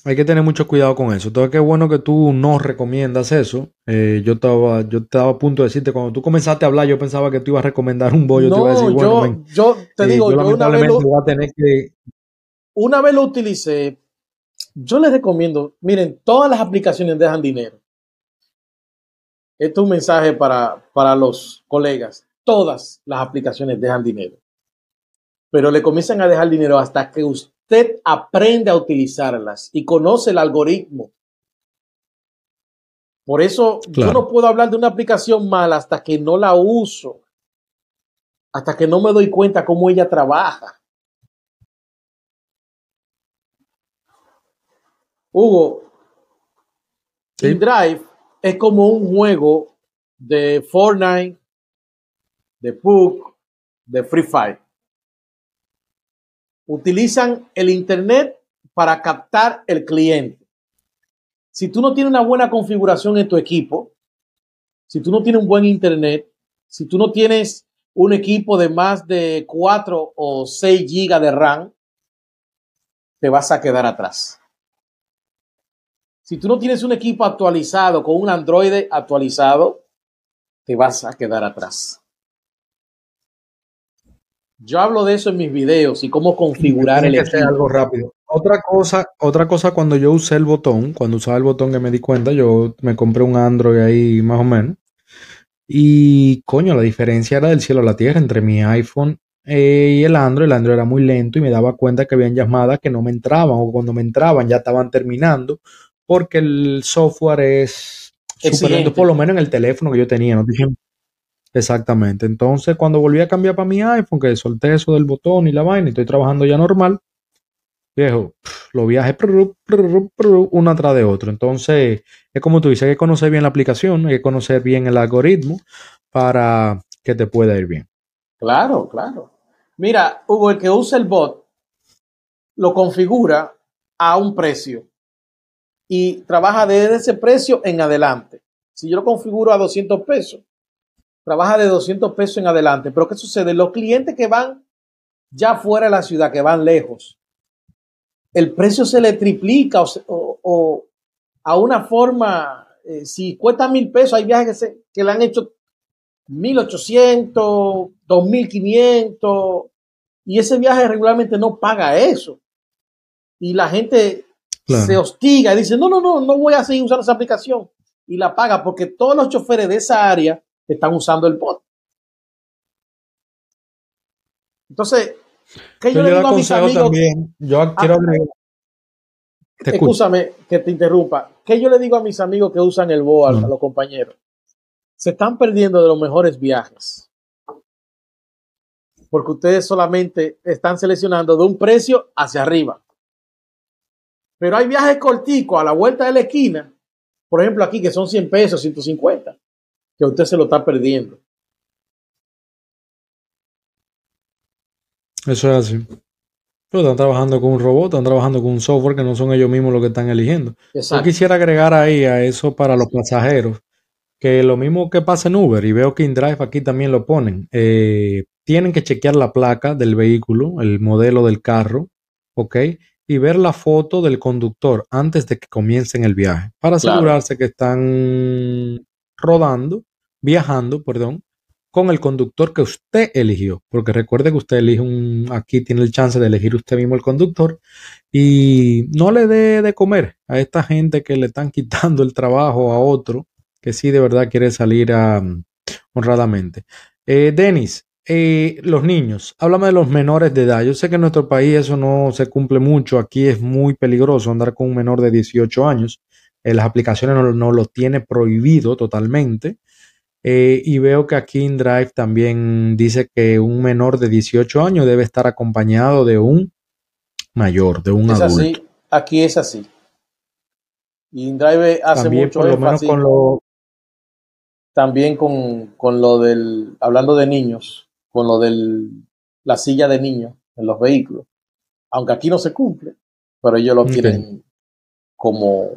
Hay que tener mucho cuidado con eso. Todo qué bueno que tú no recomiendas eso. Eh, yo estaba, yo estaba a punto de decirte, cuando tú comenzaste a hablar, yo pensaba que tú ibas a recomendar un bollo. No, te iba a decir, bueno, yo, te eh, digo, yo, una, vez lo, voy a tener que... una vez lo utilicé. Yo les recomiendo, miren, todas las aplicaciones dejan dinero. Esto es un mensaje para, para los colegas. Todas las aplicaciones dejan dinero. Pero le comienzan a dejar dinero hasta que usted aprende a utilizarlas y conoce el algoritmo. Por eso yo no puedo hablar de una aplicación mala hasta que no la uso. Hasta que no me doy cuenta cómo ella trabaja. Hugo, Drive es como un juego de Fortnite, de PUC, de Free Fire. Utilizan el Internet para captar el cliente. Si tú no tienes una buena configuración en tu equipo, si tú no tienes un buen Internet, si tú no tienes un equipo de más de 4 o 6 gigas de RAM, te vas a quedar atrás. Si tú no tienes un equipo actualizado con un Android actualizado, te vas a quedar atrás. Yo hablo de eso en mis videos y cómo configurar el equipo. algo rápido. Otra cosa, otra cosa cuando yo usé el botón, cuando usaba el botón que me di cuenta, yo me compré un Android ahí más o menos. Y coño, la diferencia era del cielo a la tierra entre mi iPhone eh, y el Android. El Android era muy lento y me daba cuenta que habían llamadas que no me entraban o cuando me entraban ya estaban terminando porque el software es super por lo menos en el teléfono que yo tenía. ¿no? Exactamente. Entonces, cuando volví a cambiar para mi iPhone, que solté eso del botón y la vaina y estoy trabajando ya normal, viejo, lo viaje uno atrás de otro. Entonces, es como tú dices, hay que conocer bien la aplicación, hay que conocer bien el algoritmo para que te pueda ir bien. Claro, claro. Mira, Hugo, el que usa el bot lo configura a un precio y trabaja desde ese precio en adelante. Si yo lo configuro a 200 pesos, trabaja de 200 pesos en adelante. Pero ¿qué sucede? Los clientes que van ya fuera de la ciudad, que van lejos, el precio se le triplica o, a una forma, eh, si cuesta mil pesos, hay viajes que, que le han hecho 1800, 2500, y ese viaje regularmente no paga eso. Y la gente se hostiga y dice, no, no, no, no voy a seguir usando esa aplicación. Y la paga porque todos los choferes de esa área están usando el bot. Entonces, ¿qué yo, le digo a mis amigos? También, yo ah, quiero Escúchame que te interrumpa. ¿Qué yo le digo a mis amigos que usan el bot, a los compañeros? Se están perdiendo de los mejores viajes. Porque ustedes solamente están seleccionando de un precio hacia arriba. Pero hay viajes corticos a la vuelta de la esquina, por ejemplo aquí que son 100 pesos, 150, que usted se lo está perdiendo. Eso es así. Pero están trabajando con un robot, están trabajando con un software que no son ellos mismos los que están eligiendo. Yo quisiera agregar ahí a eso para los pasajeros, que lo mismo que pasa en Uber, y veo que InDrive aquí también lo ponen, eh, tienen que chequear la placa del vehículo, el modelo del carro, ¿ok? y ver la foto del conductor antes de que comiencen el viaje para asegurarse que están rodando, viajando, perdón, con el conductor que usted eligió, porque recuerde que usted elige un, aquí tiene el chance de elegir usted mismo el conductor y no le dé de comer a esta gente que le están quitando el trabajo a otro que sí de verdad quiere salir a, honradamente. Eh, Denis, eh, los niños, háblame de los menores de edad. Yo sé que en nuestro país eso no se cumple mucho. Aquí es muy peligroso andar con un menor de 18 años. Eh, las aplicaciones no, lo tiene prohibido totalmente. Eh, y veo que aquí en Drive también dice que un menor de 18 años debe estar acompañado de un mayor, de un es adulto. Así, aquí es así. Y InDrive hace también, mucho por lo menos con lo también con, con, lo del, hablando de niños, con lo de la silla de niños en los vehículos. Aunque aquí no se cumple, pero ellos lo quieren como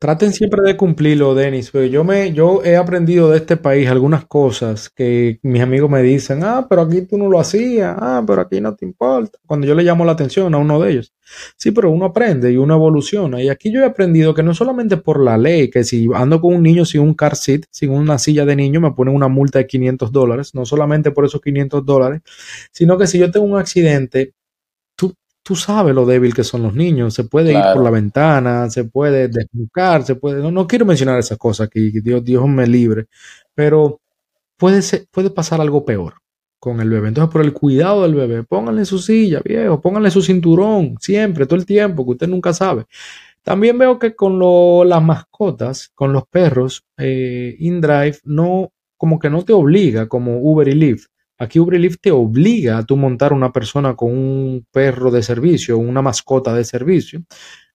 Traten siempre de cumplirlo, Denis. Yo, me, yo he aprendido de este país algunas cosas que mis amigos me dicen, ah, pero aquí tú no lo hacías, ah, pero aquí no te importa. Cuando yo le llamo la atención a uno de ellos. Sí, pero uno aprende y uno evoluciona. Y aquí yo he aprendido que no solamente por la ley, que si ando con un niño sin un car seat, sin una silla de niño, me ponen una multa de 500 dólares, no solamente por esos 500 dólares, sino que si yo tengo un accidente tú sabes lo débil que son los niños. Se puede ir por la ventana, se puede desnucar, se puede. No, no quiero mencionar esas cosas aquí, Dios, Dios me libre, pero puede, ser, puede pasar algo peor con el bebé. Entonces, por el cuidado del bebé, pónganle su silla, viejo, pónganle su cinturón, siempre, todo el tiempo, que usted nunca sabe. También veo que con las mascotas, con los perros, eh, InDrive no, como que no te obliga, como Uber y Lyft. Aquí Lyft te obliga a tú montar una persona con un perro de servicio, una mascota de servicio.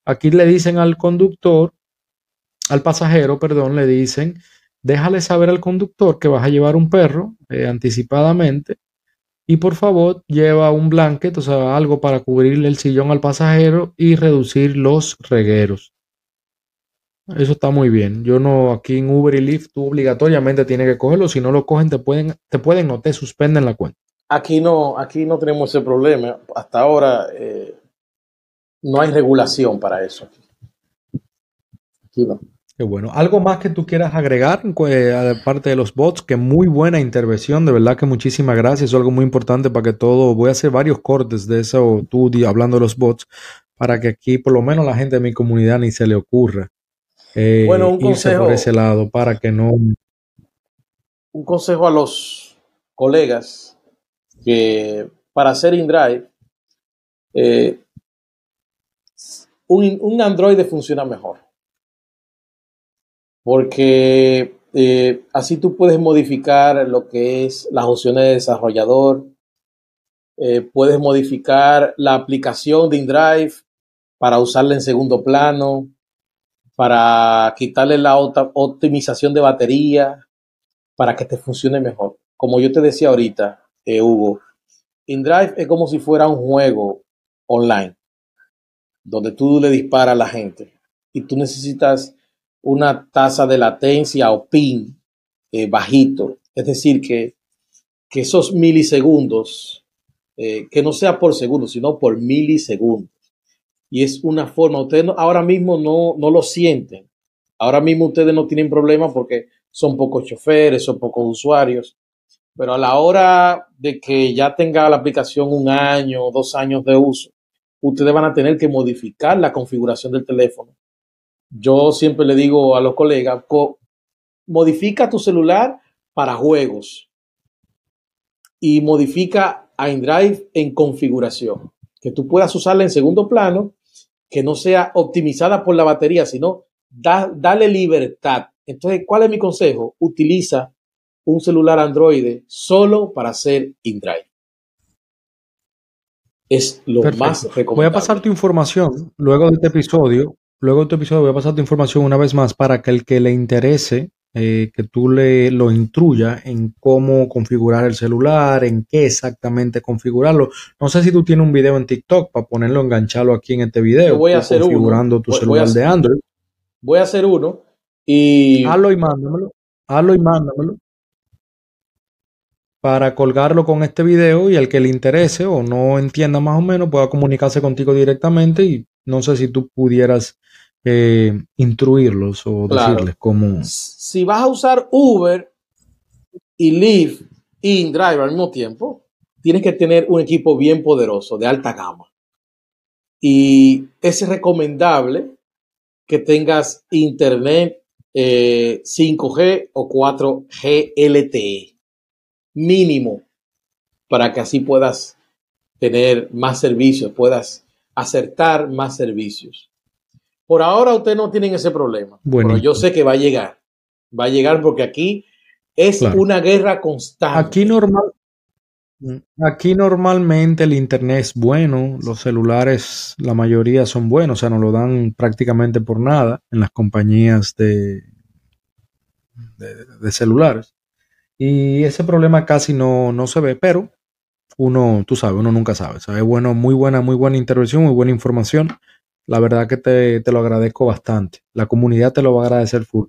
Aquí le dicen al conductor, al pasajero, perdón, le dicen, déjale saber al conductor que vas a llevar un perro eh, anticipadamente y por favor lleva un blanket, o sea, algo para cubrirle el sillón al pasajero y reducir los regueros. Eso está muy bien. Yo no, aquí en Uber y Lyft tú obligatoriamente tienes que cogerlo. Si no lo cogen, te pueden, te pueden o te suspenden la cuenta. Aquí no, aquí no tenemos ese problema. Hasta ahora eh, no hay regulación para eso. Aquí no. Qué bueno. ¿Algo más que tú quieras agregar, eh, aparte de los bots? Que muy buena intervención, de verdad que muchísimas gracias. Es algo muy importante para que todo, voy a hacer varios cortes de eso, tú hablando de los bots, para que aquí por lo menos la gente de mi comunidad ni se le ocurra eh, bueno, un consejo, por ese lado para que no... Un consejo a los colegas que para hacer InDrive, eh, un, un Android funciona mejor. Porque eh, así tú puedes modificar lo que es las opciones de desarrollador, eh, puedes modificar la aplicación de InDrive para usarla en segundo plano, para quitarle la optimización de batería, para que te funcione mejor. Como yo te decía ahorita, eh, Hugo, InDrive es como si fuera un juego online, donde tú le disparas a la gente y tú necesitas una tasa de latencia o PIN eh, bajito. Es decir, que, que esos milisegundos, eh, que no sea por segundo, sino por milisegundos. Y es una forma, ustedes ahora mismo no, no lo sienten. Ahora mismo ustedes no tienen problema porque son pocos choferes, son pocos usuarios. Pero a la hora de que ya tenga la aplicación un año o dos años de uso, ustedes van a tener que modificar la configuración del teléfono yo siempre le digo a los colegas, modifica tu celular para juegos y modifica a InDrive en configuración, que tú puedas usarla en segundo plano, que no sea optimizada por la batería, sino da, dale libertad. Entonces, ¿cuál es mi consejo? Utiliza un celular Android solo para hacer InDrive. Es lo más recomendable. Voy a pasar tu información luego de este episodio Luego de tu episodio voy a pasar tu información una vez más para que el que le interese, eh, que tú le lo instruya en cómo configurar el celular, en qué exactamente configurarlo. No sé si tú tienes un video en TikTok para ponerlo, engancharlo aquí en este video. voy a hacer configurando tu celular de Android. Voy a hacer uno y... Hazlo y mándamelo. Hazlo y mándamelo para colgarlo con este video y el que le interese o no entienda más o menos pueda comunicarse contigo directamente y no sé si tú pudieras eh, instruirlos o decirles cómo. Si vas a usar Uber y Lyft y InDrive al mismo tiempo, tienes que tener un equipo bien poderoso, de alta gama. Y es recomendable que tengas internet 5G eh, o 4G LTE mínimo para que así puedas tener más servicios, puedas acertar más servicios. Por ahora ustedes no tienen ese problema, pero yo sé que va a llegar. Va a llegar porque aquí es una guerra constante. Aquí normal, Aquí normalmente el internet es bueno, los celulares, la mayoría son buenos, o sea, nos lo dan prácticamente por nada en las compañías de, de, celulares. Y ese problema casi no, no, se ve, pero uno, tú sabes, uno nunca sabe. Es bueno, muy buena, muy buena intervención, muy buena información. La verdad que te, lo agradezco bastante. La comunidad te lo va a agradecer full.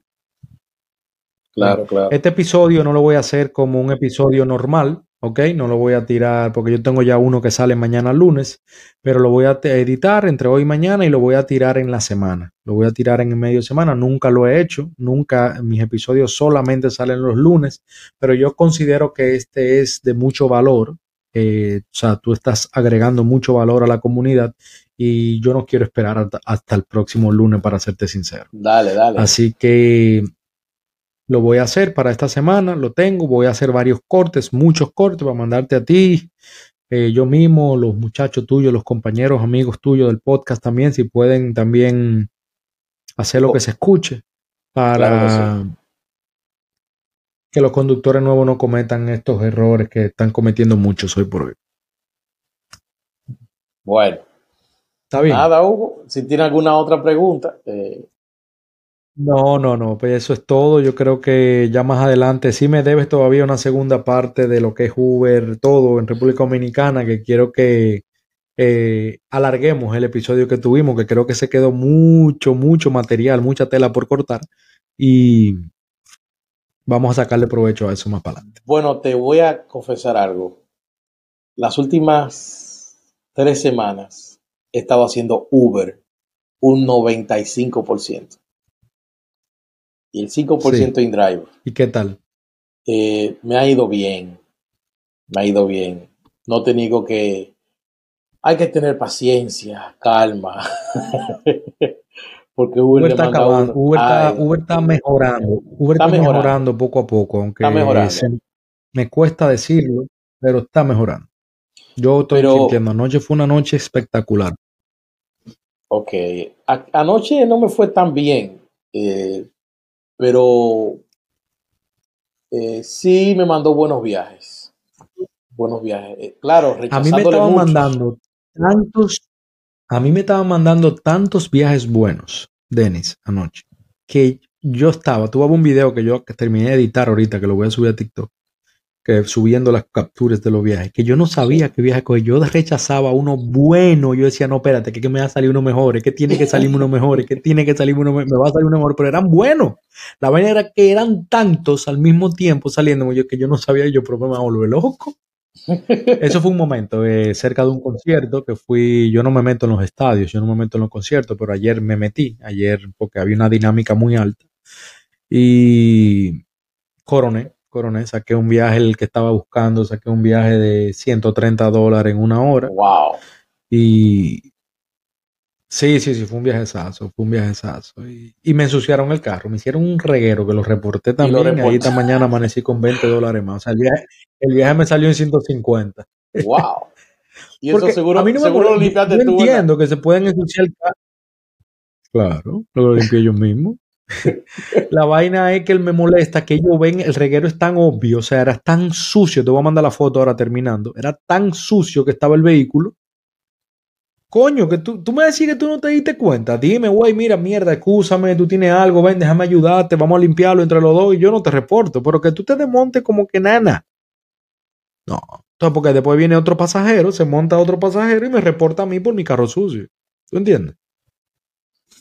Claro, claro. Este episodio no lo voy a hacer como un episodio normal, ¿ok? No lo voy a tirar porque yo tengo ya uno que sale mañana lunes, pero lo voy a editar entre hoy y mañana y lo voy a tirar en la semana. Lo voy a tirar en medio de semana. Nunca lo he hecho, nunca mis episodios solamente salen los lunes, pero yo considero que este es de mucho valor Eh, o sea, tú estás agregando mucho valor a la comunidad y yo no quiero esperar hasta, hasta, el próximo lunes para serte sincero. Dale, dale. Así que lo voy a hacer para esta semana, lo tengo, voy a hacer varios cortes, muchos cortes para mandarte a ti, eh, yo mismo, los muchachos tuyos, los compañeros, amigos tuyos del podcast también, si pueden también hacer lo que se escuche para que, los conductores nuevos no cometan estos errores que están cometiendo muchos hoy por hoy. Bueno. Está bien. Nada, Hugo. Si tiene alguna otra pregunta. Eh. No, no, no. Pues eso es todo. Yo creo que ya más adelante sí me debes todavía una segunda parte de lo que es Uber, todo en República Dominicana, que quiero que eh, alarguemos el episodio que tuvimos, que creo que se quedó mucho, mucho material, mucha tela por cortar. Y vamos a sacarle provecho a eso más para adelante. Bueno, te voy a confesar algo. Las últimas tres semanas he estado haciendo Uber un 95%. Y el 5% en drive. ¿Y qué tal? Eh, me ha ido bien. Me ha ido bien. No te digo que hay que tener paciencia, calma. Porque Uber, está acabando, Uber, está, mejorando. Uber está, mejorando. poco a poco, aunque me cuesta decirlo, pero está mejorando. Yo estoy sintiendo, anoche fue una noche espectacular. Ok, anoche no me fue tan bien, eh, pero eh, sí me mandó buenos viajes. Buenos viajes. Eh, claro, A mí me estaban mandando tantos, a mí me estaban mandando tantos viajes buenos, Denis, anoche, que yo estaba, tuve un video que yo que terminé de editar ahorita, que lo voy a subir a TikTok, que subiendo las capturas de los viajes, que yo no sabía qué viaje coger. Yo rechazaba uno bueno. Yo decía, no, espérate, que, me va a salir uno mejor, que tiene que salir uno mejor, que tiene que salir uno mejor, me va a salir uno mejor, pero eran buenos. La vaina era que eran tantos al mismo tiempo saliendo, yo que yo no sabía, yo, pero me va a volver loco. Eso fue un momento eh, cerca de un concierto que fui, yo no me meto en los estadios, yo no me meto en los conciertos, pero ayer me metí, ayer porque había una dinámica muy alta y coroné, coroné, saqué un viaje el que estaba buscando, saqué un viaje de 130 dólares en una hora. Wow. Y Sí, sí, sí, fue un viajezazo, fue un viajezazo. Y, y me ensuciaron el carro, me hicieron un reguero que lo reporté también. Y ahí esta mañana amanecí con 20 dólares más. O sea, el viaje, me salió en 150. ¡Wow! Y eso seguro, a mí no seguro me, lo limpiaste yo entiendo que se pueden ensuciar el carro. Claro, lo limpié yo mismo. la vaina es que él me molesta que ellos ven el reguero es tan obvio, o sea, era tan sucio. Te voy a mandar la foto ahora terminando. Era tan sucio que estaba el vehículo Coño, que tú, tú me decís que tú no te diste cuenta. Dime, güey, mira, mierda, escúchame, tú tienes algo, ven, déjame ayudarte, vamos a limpiarlo entre los dos y yo no te reporto. Pero que tú te desmontes como que nana. No. Entonces, porque después viene otro pasajero, se monta otro pasajero y me reporta a mí por mi carro sucio. ¿Tú entiendes?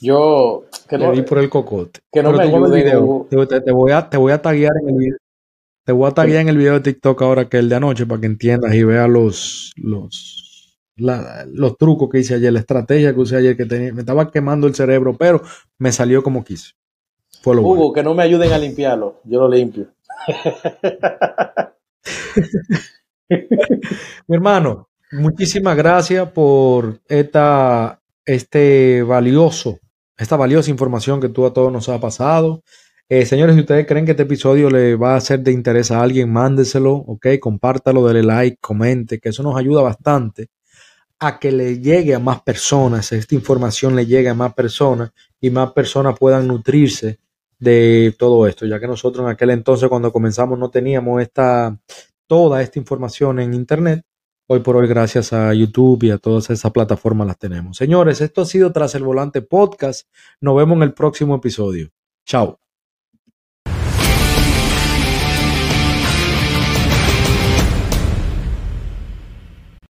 Yo que no, di por el cocote. Que no me ayude, video. Te, te, voy a, te voy a taguear en el video. Te voy a taguear en el video de TikTok ahora que el de anoche para que entiendas y veas los, los, los trucos que hice ayer, la estrategia que usé ayer, que tenía, me estaba quemando el cerebro, pero me salió como quise. Fue Hugo, que no me ayuden a limpiarlo, yo lo limpio. Mi hermano, muchísimas gracias por esta, este valioso, esta valiosa información que tú a todos nos ha pasado. Eh, señores, si ustedes creen que este episodio le va a ser de interés a alguien, mándeselo, ok, compártalo, dele like, comente, que eso nos ayuda bastante a que le llegue a más personas, esta información le llegue a más personas y más personas puedan nutrirse de todo esto, ya que nosotros en aquel entonces cuando comenzamos no teníamos esta toda esta información en internet. Hoy por hoy gracias a YouTube y a todas esas plataformas las tenemos. Señores, esto ha sido Tras el Volante Podcast. Nos vemos en el próximo episodio. Chao.